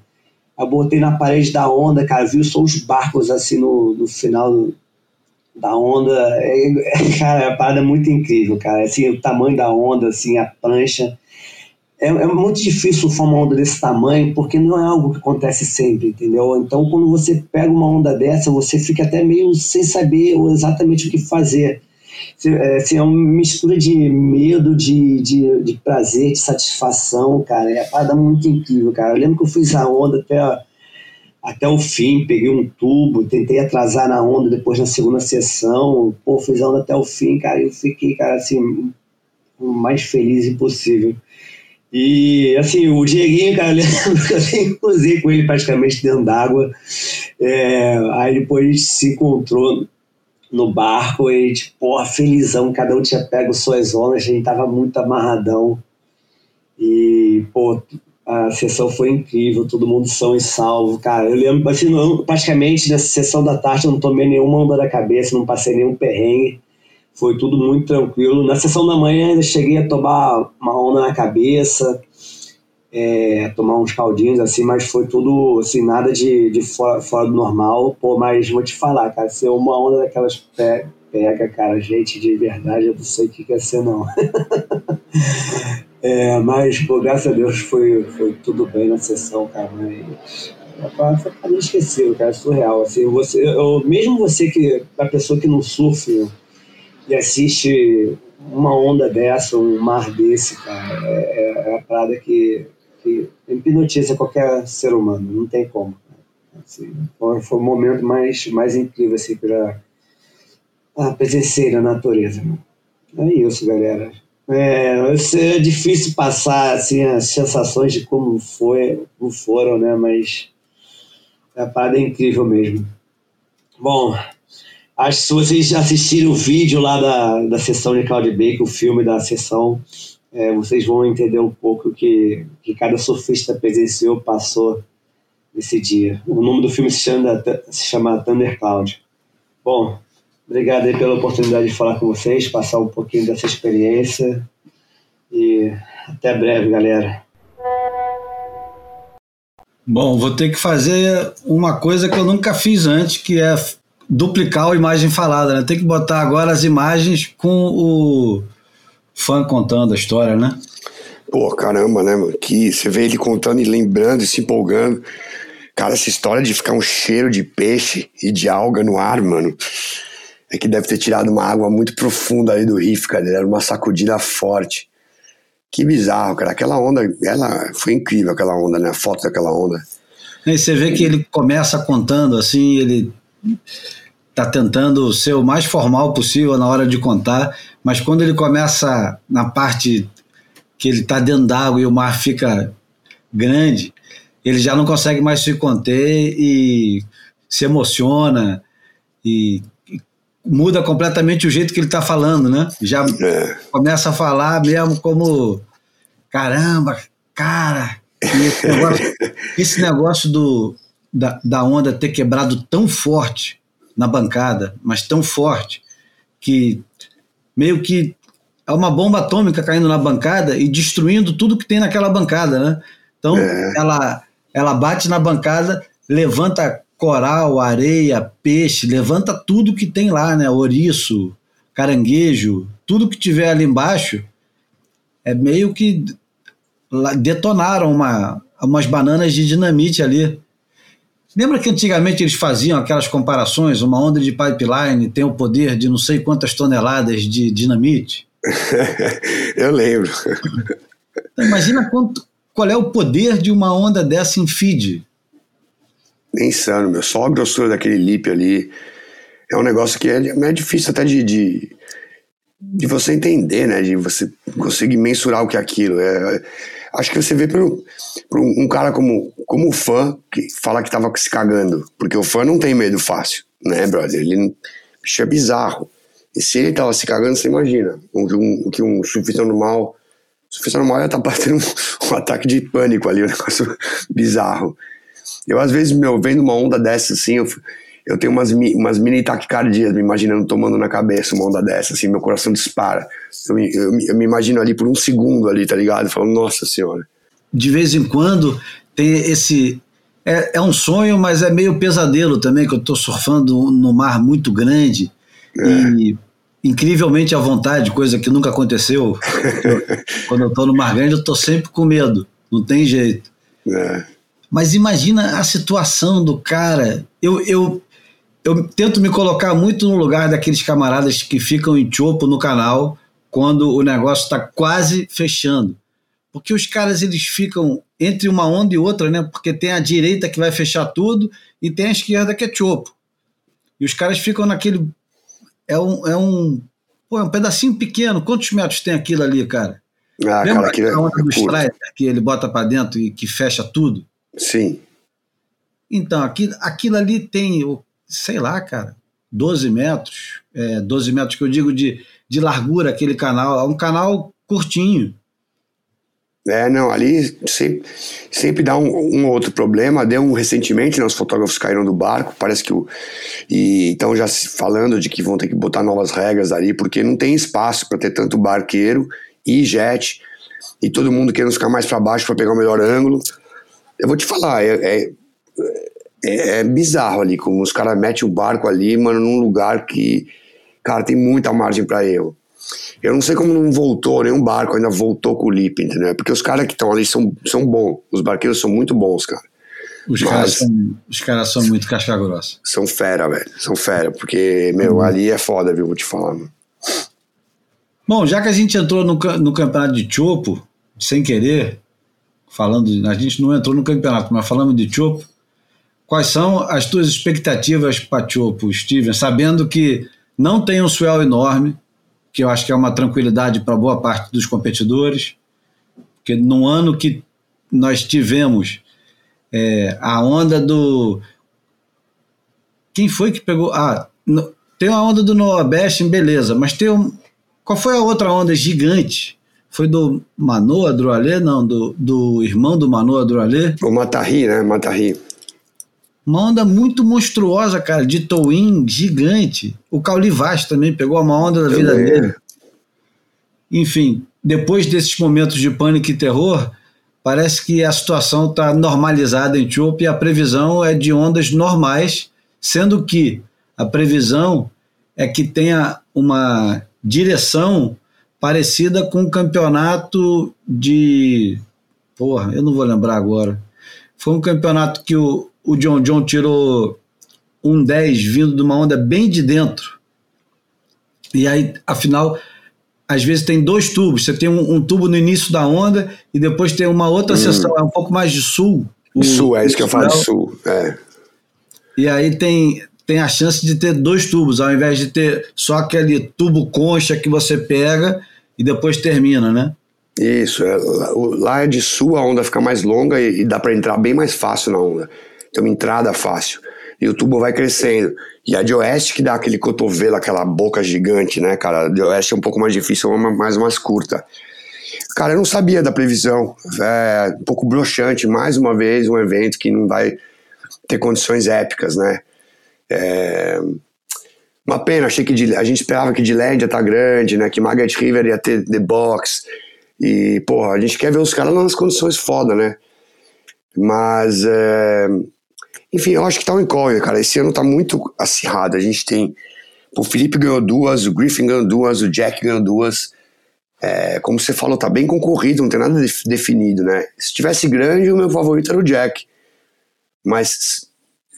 Eu botei na parede da onda, cara, viu só os barcos, assim, no, no final da onda. É, (laughs) cara, é uma parada muito incrível, cara, assim, o tamanho da onda, assim, a prancha. É, é muito difícil formar uma onda desse tamanho, porque não é algo que acontece sempre, entendeu? Então, quando você pega uma onda dessa, você fica até meio sem saber exatamente o que fazer é, assim, é uma mistura de medo, de, de, de prazer, de satisfação, cara. É uma parada muito incrível, cara. Eu lembro que eu fiz a onda até, até o fim, peguei um tubo, tentei atrasar na onda depois na segunda sessão. Pô, fiz a onda até o fim, cara. Eu fiquei, cara, assim, o mais feliz impossível. E, assim, o Dieguinho, cara, eu lembro que eu sempre cruzei com ele praticamente dentro d'água. É, aí depois a gente se encontrou no barco e, tipo, porra, felizão, cada um tinha pego suas ondas, a gente tava muito amarradão. E, pô, a sessão foi incrível, todo mundo são e salvo, cara. Eu lembro, assim, não, praticamente nessa sessão da tarde eu não tomei nenhuma onda da cabeça, não passei nenhum perrengue, foi tudo muito tranquilo. Na sessão da manhã ainda cheguei a tomar uma onda na cabeça, é, tomar uns caldinhos assim, mas foi tudo assim, nada de, de fora, fora do normal. Pô, mas vou te falar, cara, ser uma onda daquelas pe pega, cara, gente de verdade, eu não sei o que quer ser, não. (laughs) é, mas, pô, graças a Deus foi, foi tudo bem na sessão, cara, mas. Foi para inesquecível, cara, é surreal. Assim, você, eu, mesmo você que, a pessoa que não surfe e assiste uma onda dessa, um mar desse, cara, é, é a parada que que hipnotiza qualquer ser humano, não tem como. Assim, foi, o momento mais, mais incrível assim, para presenciar a natureza. Né? É isso, galera. É, é difícil passar assim, as sensações de como, foi, como foram, né? mas a parada é incrível mesmo. Bom, acho que se vocês assistirem o vídeo lá da, da sessão de Cloud Bake, o filme da sessão, é, vocês vão entender um pouco o que, que cada surfista presenciou, passou nesse dia. O nome do filme se chama, se chama Thundercloud. Bom, obrigado aí pela oportunidade de falar com vocês, passar um pouquinho dessa experiência e até breve, galera. Bom, vou ter que fazer uma coisa que eu nunca fiz antes, que é duplicar a imagem falada, né? Tem que botar agora as imagens com o fã contando a história, né? Pô, caramba, né, mano? Que você vê ele contando e lembrando e se empolgando. Cara, essa história de ficar um cheiro de peixe e de alga no ar, mano. É que deve ter tirado uma água muito profunda ali do riff, cara. Era uma sacudida forte. Que bizarro, cara. Aquela onda, ela foi incrível, aquela onda, né? A foto daquela onda. E você vê que ele começa contando assim, ele tá tentando ser o mais formal possível na hora de contar, mas quando ele começa na parte que ele está dentro d'água e o mar fica grande, ele já não consegue mais se conter e se emociona e, e muda completamente o jeito que ele está falando, né? Já é. começa a falar mesmo como caramba, cara, esse negócio, (laughs) esse negócio do, da, da onda ter quebrado tão forte na bancada, mas tão forte que meio que é uma bomba atômica caindo na bancada e destruindo tudo que tem naquela bancada, né? Então É. ela, ela bate na bancada, levanta coral, areia, peixe, levanta tudo que tem lá, né? Ouriço, caranguejo, tudo que tiver ali embaixo. É meio que detonaram uma, umas bananas de dinamite ali. Lembra que antigamente eles faziam aquelas comparações? Uma onda de pipeline tem o poder de não sei quantas toneladas de dinamite. (laughs) Eu lembro. Então, imagina quanto, qual é o poder de uma onda dessa em feed. É insano, meu. Só a grossura daquele lip ali é um negócio que é, é difícil até de, de, de você entender, né? De você conseguir mensurar o que é aquilo. É, acho que você vê por um cara como, como o fã que fala que tava se cagando. Porque o fã não tem medo fácil, né, brother? Ele bicho é bizarro. E se ele tava se cagando, você imagina. O que um, que um surfista normal. Surfista normal ia estar batendo um, (laughs) um ataque de pânico ali, um negócio (laughs) bizarro. Eu, às vezes, meu, vendo uma onda dessa, assim, eu, eu tenho umas, umas mini taquicardias, me imaginando tomando na cabeça uma onda dessa, assim, meu coração dispara. Eu, me- eu, eu me imagino ali por um segundo ali, tá ligado? Falando, nossa senhora. De vez em quando tem esse. É, é um sonho, mas é meio pesadelo também, que eu estou surfando no mar muito grande e incrivelmente à vontade, coisa que nunca aconteceu. Eu- (laughs) quando eu estou no mar grande, eu estou sempre com medo, não tem jeito. É. Mas imagina a situação do cara. Eu, eu, eu tento me colocar muito no lugar daqueles camaradas que ficam em chopo no canal quando o negócio está quase fechando. Porque os caras eles ficam entre uma onda e outra, né? Porque tem a direita que vai fechar tudo e tem a esquerda que é chopo. E os caras ficam naquele. É um, é um, pô, é um pedacinho pequeno. Quantos metros tem aquilo ali, cara? Ah, Lembra cara, aquilo é, a onda é do. Strider que ele bota para dentro e que fecha tudo? Sim. Então, aquilo, aquilo ali tem, o- sei lá, cara, 12 metros, é, 12 metros que eu digo de, de largura, aquele canal, é um canal curtinho. É, não, ali sempre, sempre dá um, um outro problema. Deu um recentemente, né, os fotógrafos caíram do barco, parece que o. E então já falando de que vão ter que botar novas regras ali, porque não tem espaço para ter tanto barqueiro e jet, e todo mundo querendo ficar mais para baixo para pegar o melhor ângulo. Eu vou te falar, é, é, é- é bizarro ali, como os caras metem o barco ali, mano, num lugar que, cara, tem muita margem para erro. Eu não sei como não voltou, nenhum barco ainda voltou com o Lip, entendeu? Porque os caras que estão ali são, são bons. Os barqueiros são muito bons, cara. Os, caras são, os caras são muito casca grossa. São fera, velho. São fera. Porque, meu, ali é foda, viu? Vou te falar. mano. Bom, já que a gente entrou no, no campeonato de Chopo, sem querer, falando, a gente não entrou no campeonato, mas falamos de Chopo, quais são as tuas expectativas para Chopo, Steven? Sabendo que não tem um swell enorme, que eu acho que é uma tranquilidade para boa parte dos competidores, porque no ano que nós tivemos é, a onda do. Quem foi que pegou? Ah, no- tem a onda do Noah Best, beleza, mas tem um. Qual foi a outra onda gigante? Foi do Manoa Droalê? Não, do, do irmão do Manoa Droalê. O Matarri, né? Matarri. Uma onda muito monstruosa, cara, de towin gigante. O Cauli Vaz também pegou uma onda da vida Também, dele. é. Enfim, depois desses momentos de pânico e terror, parece que a situação está normalizada em Chope e a previsão é de ondas normais, sendo que a previsão é que tenha uma direção parecida com o campeonato de. Porra, eu não vou lembrar agora. Foi um campeonato que o, o John John tirou um 10 vindo de uma onda bem de dentro. E aí, afinal, às vezes tem dois tubos. Você tem um, um tubo no início da onda e depois tem uma outra seção, é um pouco mais de sul. O- Sul, é isso que eu falo sul. É. E aí tem, tem a chance de ter dois tubos, ao invés de ter só aquele tubo concha que você pega e depois termina, né? Isso, é, lá é de sul, a onda fica mais longa e, e dá para entrar bem mais fácil na onda. Tem uma entrada fácil. E o tubo vai crescendo. E a de oeste que dá aquele cotovelo, aquela boca gigante, né, cara? A de oeste é um pouco mais difícil, é uma mais mais curta. Cara, eu não sabia da previsão. É um pouco broxante, mais uma vez, um evento que não vai ter condições épicas, né? É, Uma pena, achei que de, a gente esperava que de Land ia estar tá grande, né? Que Margaret River ia ter The Box. E, porra, a gente quer ver os caras nas condições foda, né? Mas, é... enfim, eu acho que tá um incógnito, cara. Esse ano tá muito acirrado. A gente tem. O Felipe ganhou duas, o Griffin ganhou duas, o Jack ganhou duas. É, como você falou, tá bem concorrido, não tem nada definido, né? Se tivesse grande, o meu favorito era o Jack. Mas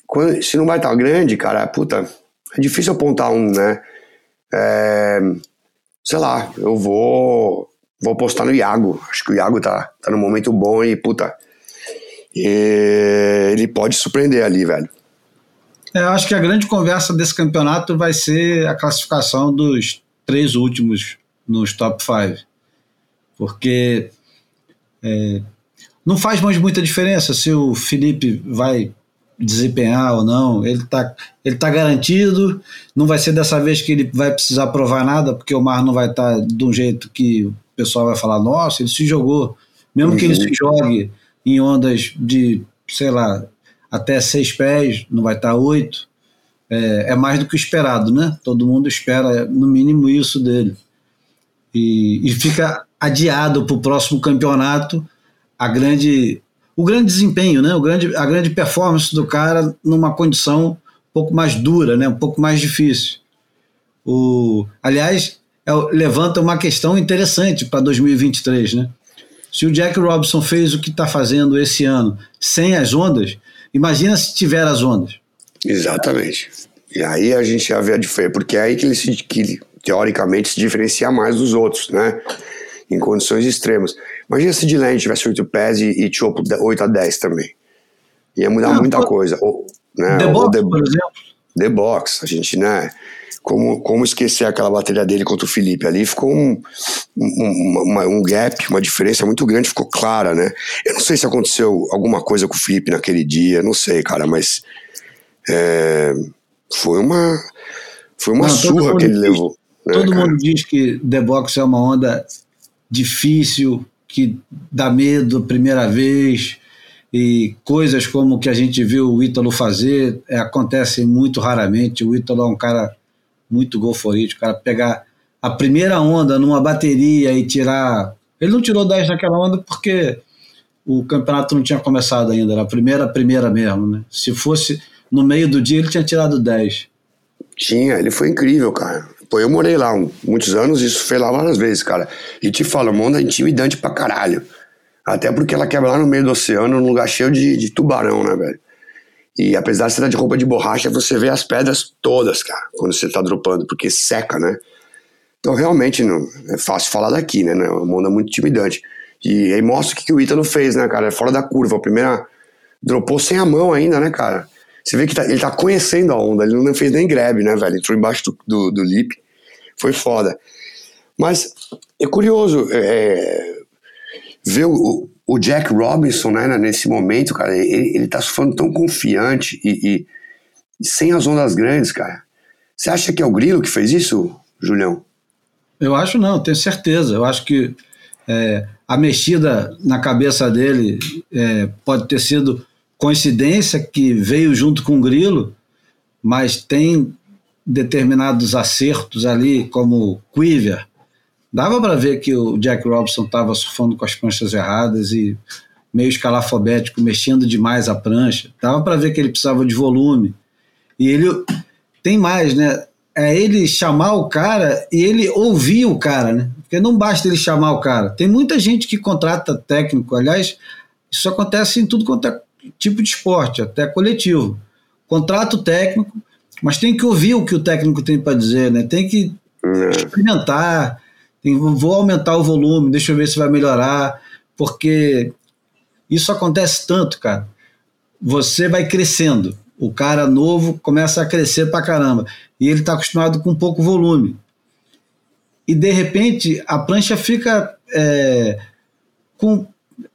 quando, se não vai estar tá grande, cara, puta, é difícil apontar um, né? É, sei lá, eu vou vou apostar no Iago. Acho que o Iago tá, tá num momento bom e, puta, ele pode surpreender ali, velho. É, eu acho que a grande conversa desse campeonato vai ser a classificação dos três últimos nos top 5. Porque é, não faz mais muita diferença se o Felipe vai desempenhar ou não. Ele está ele tá garantido. Não vai ser dessa vez que ele vai precisar provar nada, porque o mar não vai estar tá de um jeito que o pessoal vai falar: nossa, ele se jogou. Mesmo uhum. que ele uhum. se jogue em ondas de, sei lá, até seis pés, não vai estar oito. É, é mais do que esperado, né? Todo mundo espera no mínimo isso dele. E, e fica adiado para o próximo campeonato a grande o grande desempenho, né? O grande, a grande performance do cara numa condição um pouco mais dura, né? Um pouco mais difícil. O, aliás, é, levanta uma questão interessante para 2023, né? Se o Jack Robinson fez o que está fazendo esse ano sem as ondas, imagina se tiver as ondas. Exatamente. E aí a gente já vê a diferença, porque é aí que ele se, que, teoricamente se diferencia mais dos outros, né? Em condições extremas. Imagina se de Land tivesse 8 pés e, e Chopo 8 a 10 também. Ia mudar Não, muita coisa. Ou, né, The Box, the, por exemplo. The Box, a gente, né? Como, como esquecer aquela bateria dele contra o Felipe? Ali ficou um, um, uma, um gap, uma diferença muito grande, ficou clara, né? Eu não sei se aconteceu alguma coisa com o Felipe naquele dia, não sei, cara, mas é, foi uma, foi uma não, surra que ele diz, levou. Né, todo cara? mundo diz que The Box é uma onda difícil, que dá medo primeira vez, e coisas como que a gente viu o Ítalo fazer é, acontecem muito raramente. O Ítalo é um cara muito golforítico, cara pegar a primeira onda numa bateria e tirar. Ele não tirou 10 naquela onda porque o campeonato não tinha começado ainda, era a primeira, primeira mesmo, né? Se fosse no meio do dia, ele tinha tirado 10. Tinha, ele foi incrível, cara. Pô, eu morei lá muitos anos isso foi lá várias vezes, cara. E te falo, uma onda intimidante pra caralho. Até porque ela quebra lá no meio do oceano, num lugar cheio de, de tubarão, né, velho? E apesar de ser de roupa de borracha, você vê as pedras todas, cara, quando você tá dropando, porque seca, né? Então realmente não é fácil falar daqui, né? É uma onda muito intimidante. E aí mostra o que, que o Ítalo fez, né, cara? É fora da curva. A primeira dropou sem a mão ainda, né, cara? Você vê que tá, ele tá conhecendo a onda, ele não fez nem grab, né, velho? Entrou embaixo do, do, do lip. Foi foda. Mas é curioso é, ver o, o Jack Robinson, né, nesse momento, cara, ele, ele tá falando tão confiante e, e, e, sem as ondas grandes, cara. Você acha que é o Grilo que fez isso, Julião? Eu acho não, tenho certeza. Eu acho que é, a mexida na cabeça dele é, pode ter sido coincidência que veio junto com o Grilo, mas tem determinados acertos ali, como Quiver, dava para ver que o Jack Robinson estava surfando com as pranchas erradas e meio escalafobético, mexendo demais a prancha. Dava para ver que ele precisava de volume. E ele tem mais, né? É ele chamar o cara e ele ouvir o cara, né? Porque não basta ele chamar o cara. Tem muita gente que contrata técnico, aliás, isso acontece em tudo quanto é tipo de esporte, até coletivo. Contrata o técnico, mas tem que ouvir o que o técnico tem para dizer, né? Tem que é. experimentar, vou aumentar o volume, deixa eu ver se vai melhorar, porque isso acontece tanto, cara. Você vai crescendo, o cara novo começa a crescer pra caramba, e ele está acostumado com pouco volume. E de repente a prancha fica é, com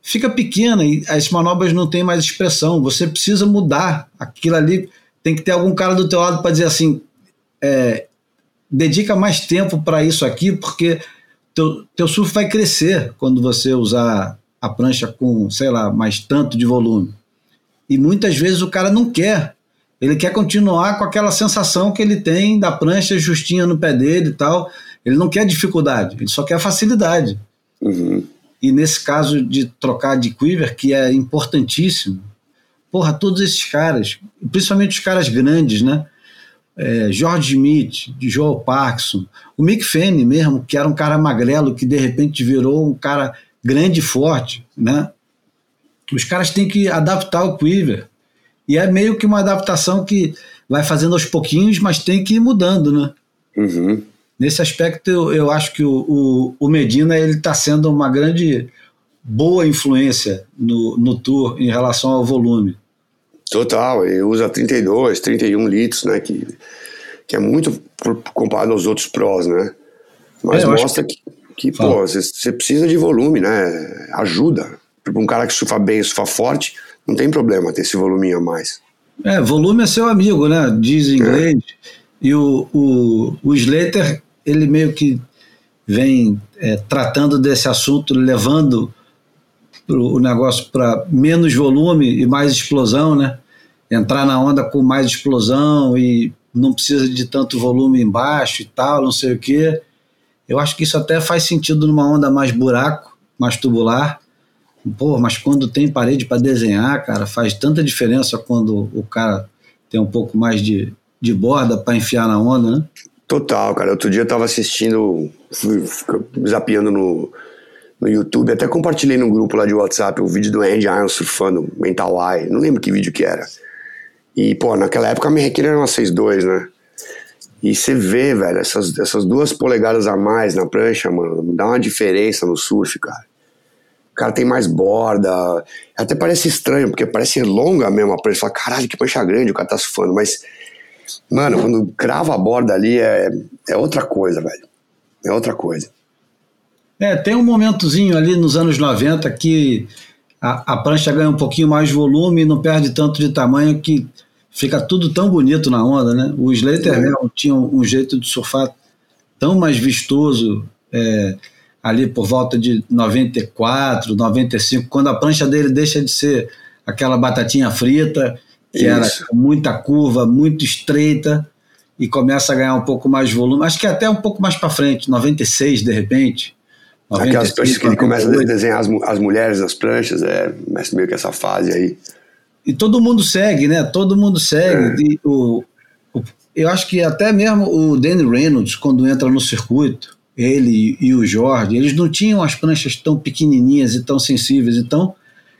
fica pequena e as manobras não têm mais expressão. Você precisa mudar aquilo ali. Tem que ter algum cara do teu lado para dizer assim, é, dedica mais tempo para isso aqui, porque teu, teu surf vai crescer quando você usar a prancha com, sei lá, mais tanto de volume. E muitas vezes o cara não quer. Ele quer continuar com aquela sensação que ele tem da prancha justinha no pé dele e tal. Ele não quer dificuldade, ele só quer facilidade. Uhum. E nesse caso de trocar de quiver, que é importantíssimo, porra, todos esses caras, principalmente os caras grandes, né? É, George Smith, Joe Parkinson, o Mick Fanning mesmo, que era um cara magrelo que de repente virou um cara grande e forte, né? Os caras têm que adaptar o quiver. E é meio que uma adaptação que vai fazendo aos pouquinhos, mas tem que ir mudando, né? Uhum. Nesse aspecto, eu, eu acho que o, o, o Medina ele está sendo uma grande boa influência no, no tour em relação ao volume. Total, ele usa 32, 31 litros, né? Que, que é muito comparado aos outros prós, né? Mas É, mostra que, que Fala. pô, você precisa de volume, né? Ajuda. Para um cara que surfa bem, surfa forte, não tem problema ter esse voluminho a mais. É, volume é seu amigo, né? Diz em inglês. E o, o, o Slater, ele meio que vem é, tratando desse assunto, levando o negócio para menos volume e mais explosão, né? Entrar na onda com mais explosão e não precisa de tanto volume embaixo e tal, não sei o quê. Eu acho que isso até faz sentido numa onda mais buraco, mais tubular. Pô, mas quando tem parede para desenhar, cara, faz tanta diferença quando o cara tem um pouco mais de, de borda para enfiar na onda, né? Total, cara. Outro dia eu tava assistindo, zapeando no, no YouTube, até compartilhei no grupo lá de WhatsApp o vídeo do Andy Iron surfando Mental Eye. Não lembro que vídeo que era. E, pô, naquela época a minha requeira era uma 6.2, né? E você vê, velho, essas, essas duas polegadas a mais na prancha, mano, dá uma diferença no surf, cara. O cara tem mais borda. Até parece estranho, porque parece longa mesmo a prancha. Você Fala, caralho, que prancha grande o cara tá surfando. Mas, mano, quando crava a borda ali é, é outra coisa, velho. É outra coisa. É, tem um momentozinho ali nos anos 90 que a, a prancha ganha um pouquinho mais volume e não perde tanto de tamanho que fica tudo tão bonito na onda, né? O Slater É. mesmo tinha um, um jeito de surfar tão mais vistoso é, ali por volta de 94, 95, quando a prancha dele deixa de ser aquela batatinha frita, que era Isso. com muita curva, muito estreita, e começa a ganhar um pouco mais de volume. Acho que até um pouco mais para frente, 96 de repente. Aquelas 95, pranchas que ele começa a 98. desenhar as, as mulheres nas pranchas, é começa meio que essa fase aí. E todo mundo segue, né? Todo mundo segue. E o, o- eu acho que até mesmo o Danny Reynolds, quando entra no circuito, ele e o Jorge, eles não tinham as pranchas tão pequenininhas e tão sensíveis. Então,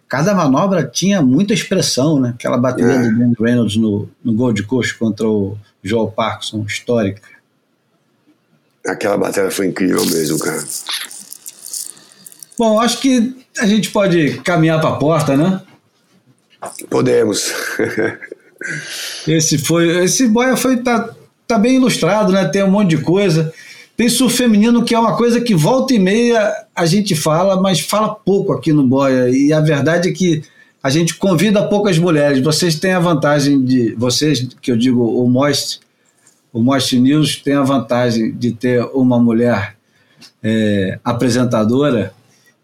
cada manobra tinha muita expressão, né? Aquela bateria É. do Danny Reynolds no, no Gold Coast contra o Joel Parkinson, histórica. Aquela batalha foi incrível mesmo, cara. Bom, acho que a gente pode caminhar para a porta, né? Podemos. Esse foi, esse boia foi tá, tá bem ilustrado, né? Tem um monte de coisa. Tem surf feminino que é uma coisa que volta e meia a gente fala, mas fala pouco aqui no boia. E a verdade é que a gente convida poucas mulheres. Vocês têm a vantagem de, vocês que eu digo o Moist, o Moist News tem a vantagem de ter uma mulher é, apresentadora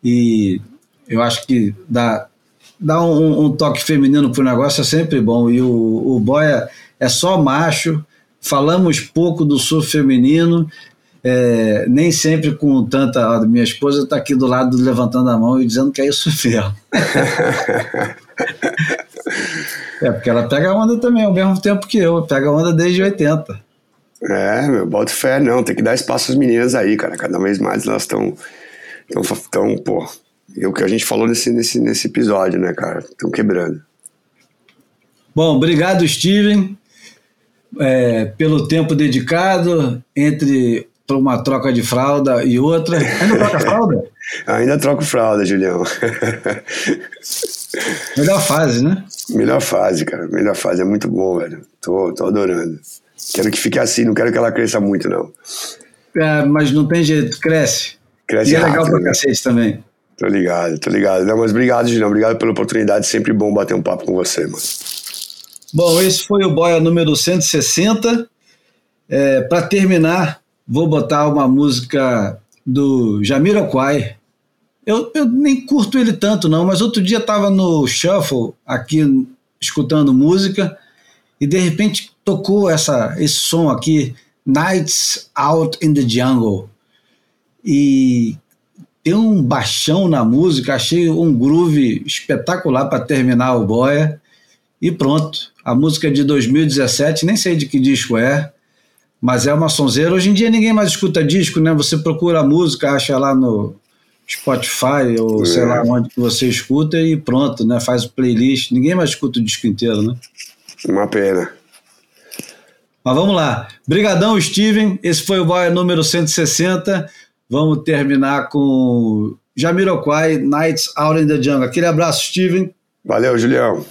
e eu acho que dá dar um, um toque feminino pro negócio é sempre bom. E o, o Boia é só macho, falamos pouco do surf feminino, é, nem sempre com tanta. Minha esposa está aqui do lado levantando a mão e dizendo que é isso mesmo. (laughs) é, porque ela pega a onda também, ao mesmo tempo que eu, pega a onda desde 80. É, meu, bota fé, não. Tem que dar espaço às meninas aí, cara. Cada vez mais elas estão. Estão, tão, pô. É o que a gente falou nesse, nesse, nesse episódio, né, cara? Estão quebrando. Bom, obrigado, Steven, é, pelo tempo dedicado entre uma troca de fralda e outra. Ainda troca fralda? (laughs) Ainda troco fralda, Julião. (laughs) Melhor fase, né? Melhor fase, cara. Melhor fase. É muito bom, velho. Tô, tô adorando. Quero que fique assim, não quero que ela cresça muito, não. É, mas não tem jeito, cresce. Cresce e é legal rápido, pra né? cacete também. Tô ligado, tô ligado. Não, mas obrigado, Julião. Obrigado pela oportunidade. Sempre bom bater um papo com você, mano. Bom, esse foi o Boia número 160. É, para terminar, vou botar uma música do Jamiroquai. Eu, eu nem curto ele tanto, não, mas outro dia estava no Shuffle, aqui, escutando música, e de repente tocou essa, esse som aqui, Nights Out in the Jungle. E tem um baixão na música, achei um groove espetacular para terminar o Boia. E pronto, a música é de 2017, nem sei de que disco é, mas é uma sonzeira. Hoje em dia ninguém mais escuta disco, né? Você procura a música, acha lá no Spotify ou é. sei lá onde que você escuta e pronto, né? Faz o playlist. Ninguém mais escuta o disco inteiro, né? Uma pena. Mas vamos lá. Brigadão, Steven. Esse foi o Boia número 160. Vamos terminar com Jamiroquai, Nights Out in the Jungle. Aquele abraço, Steven. Valeu, Julião.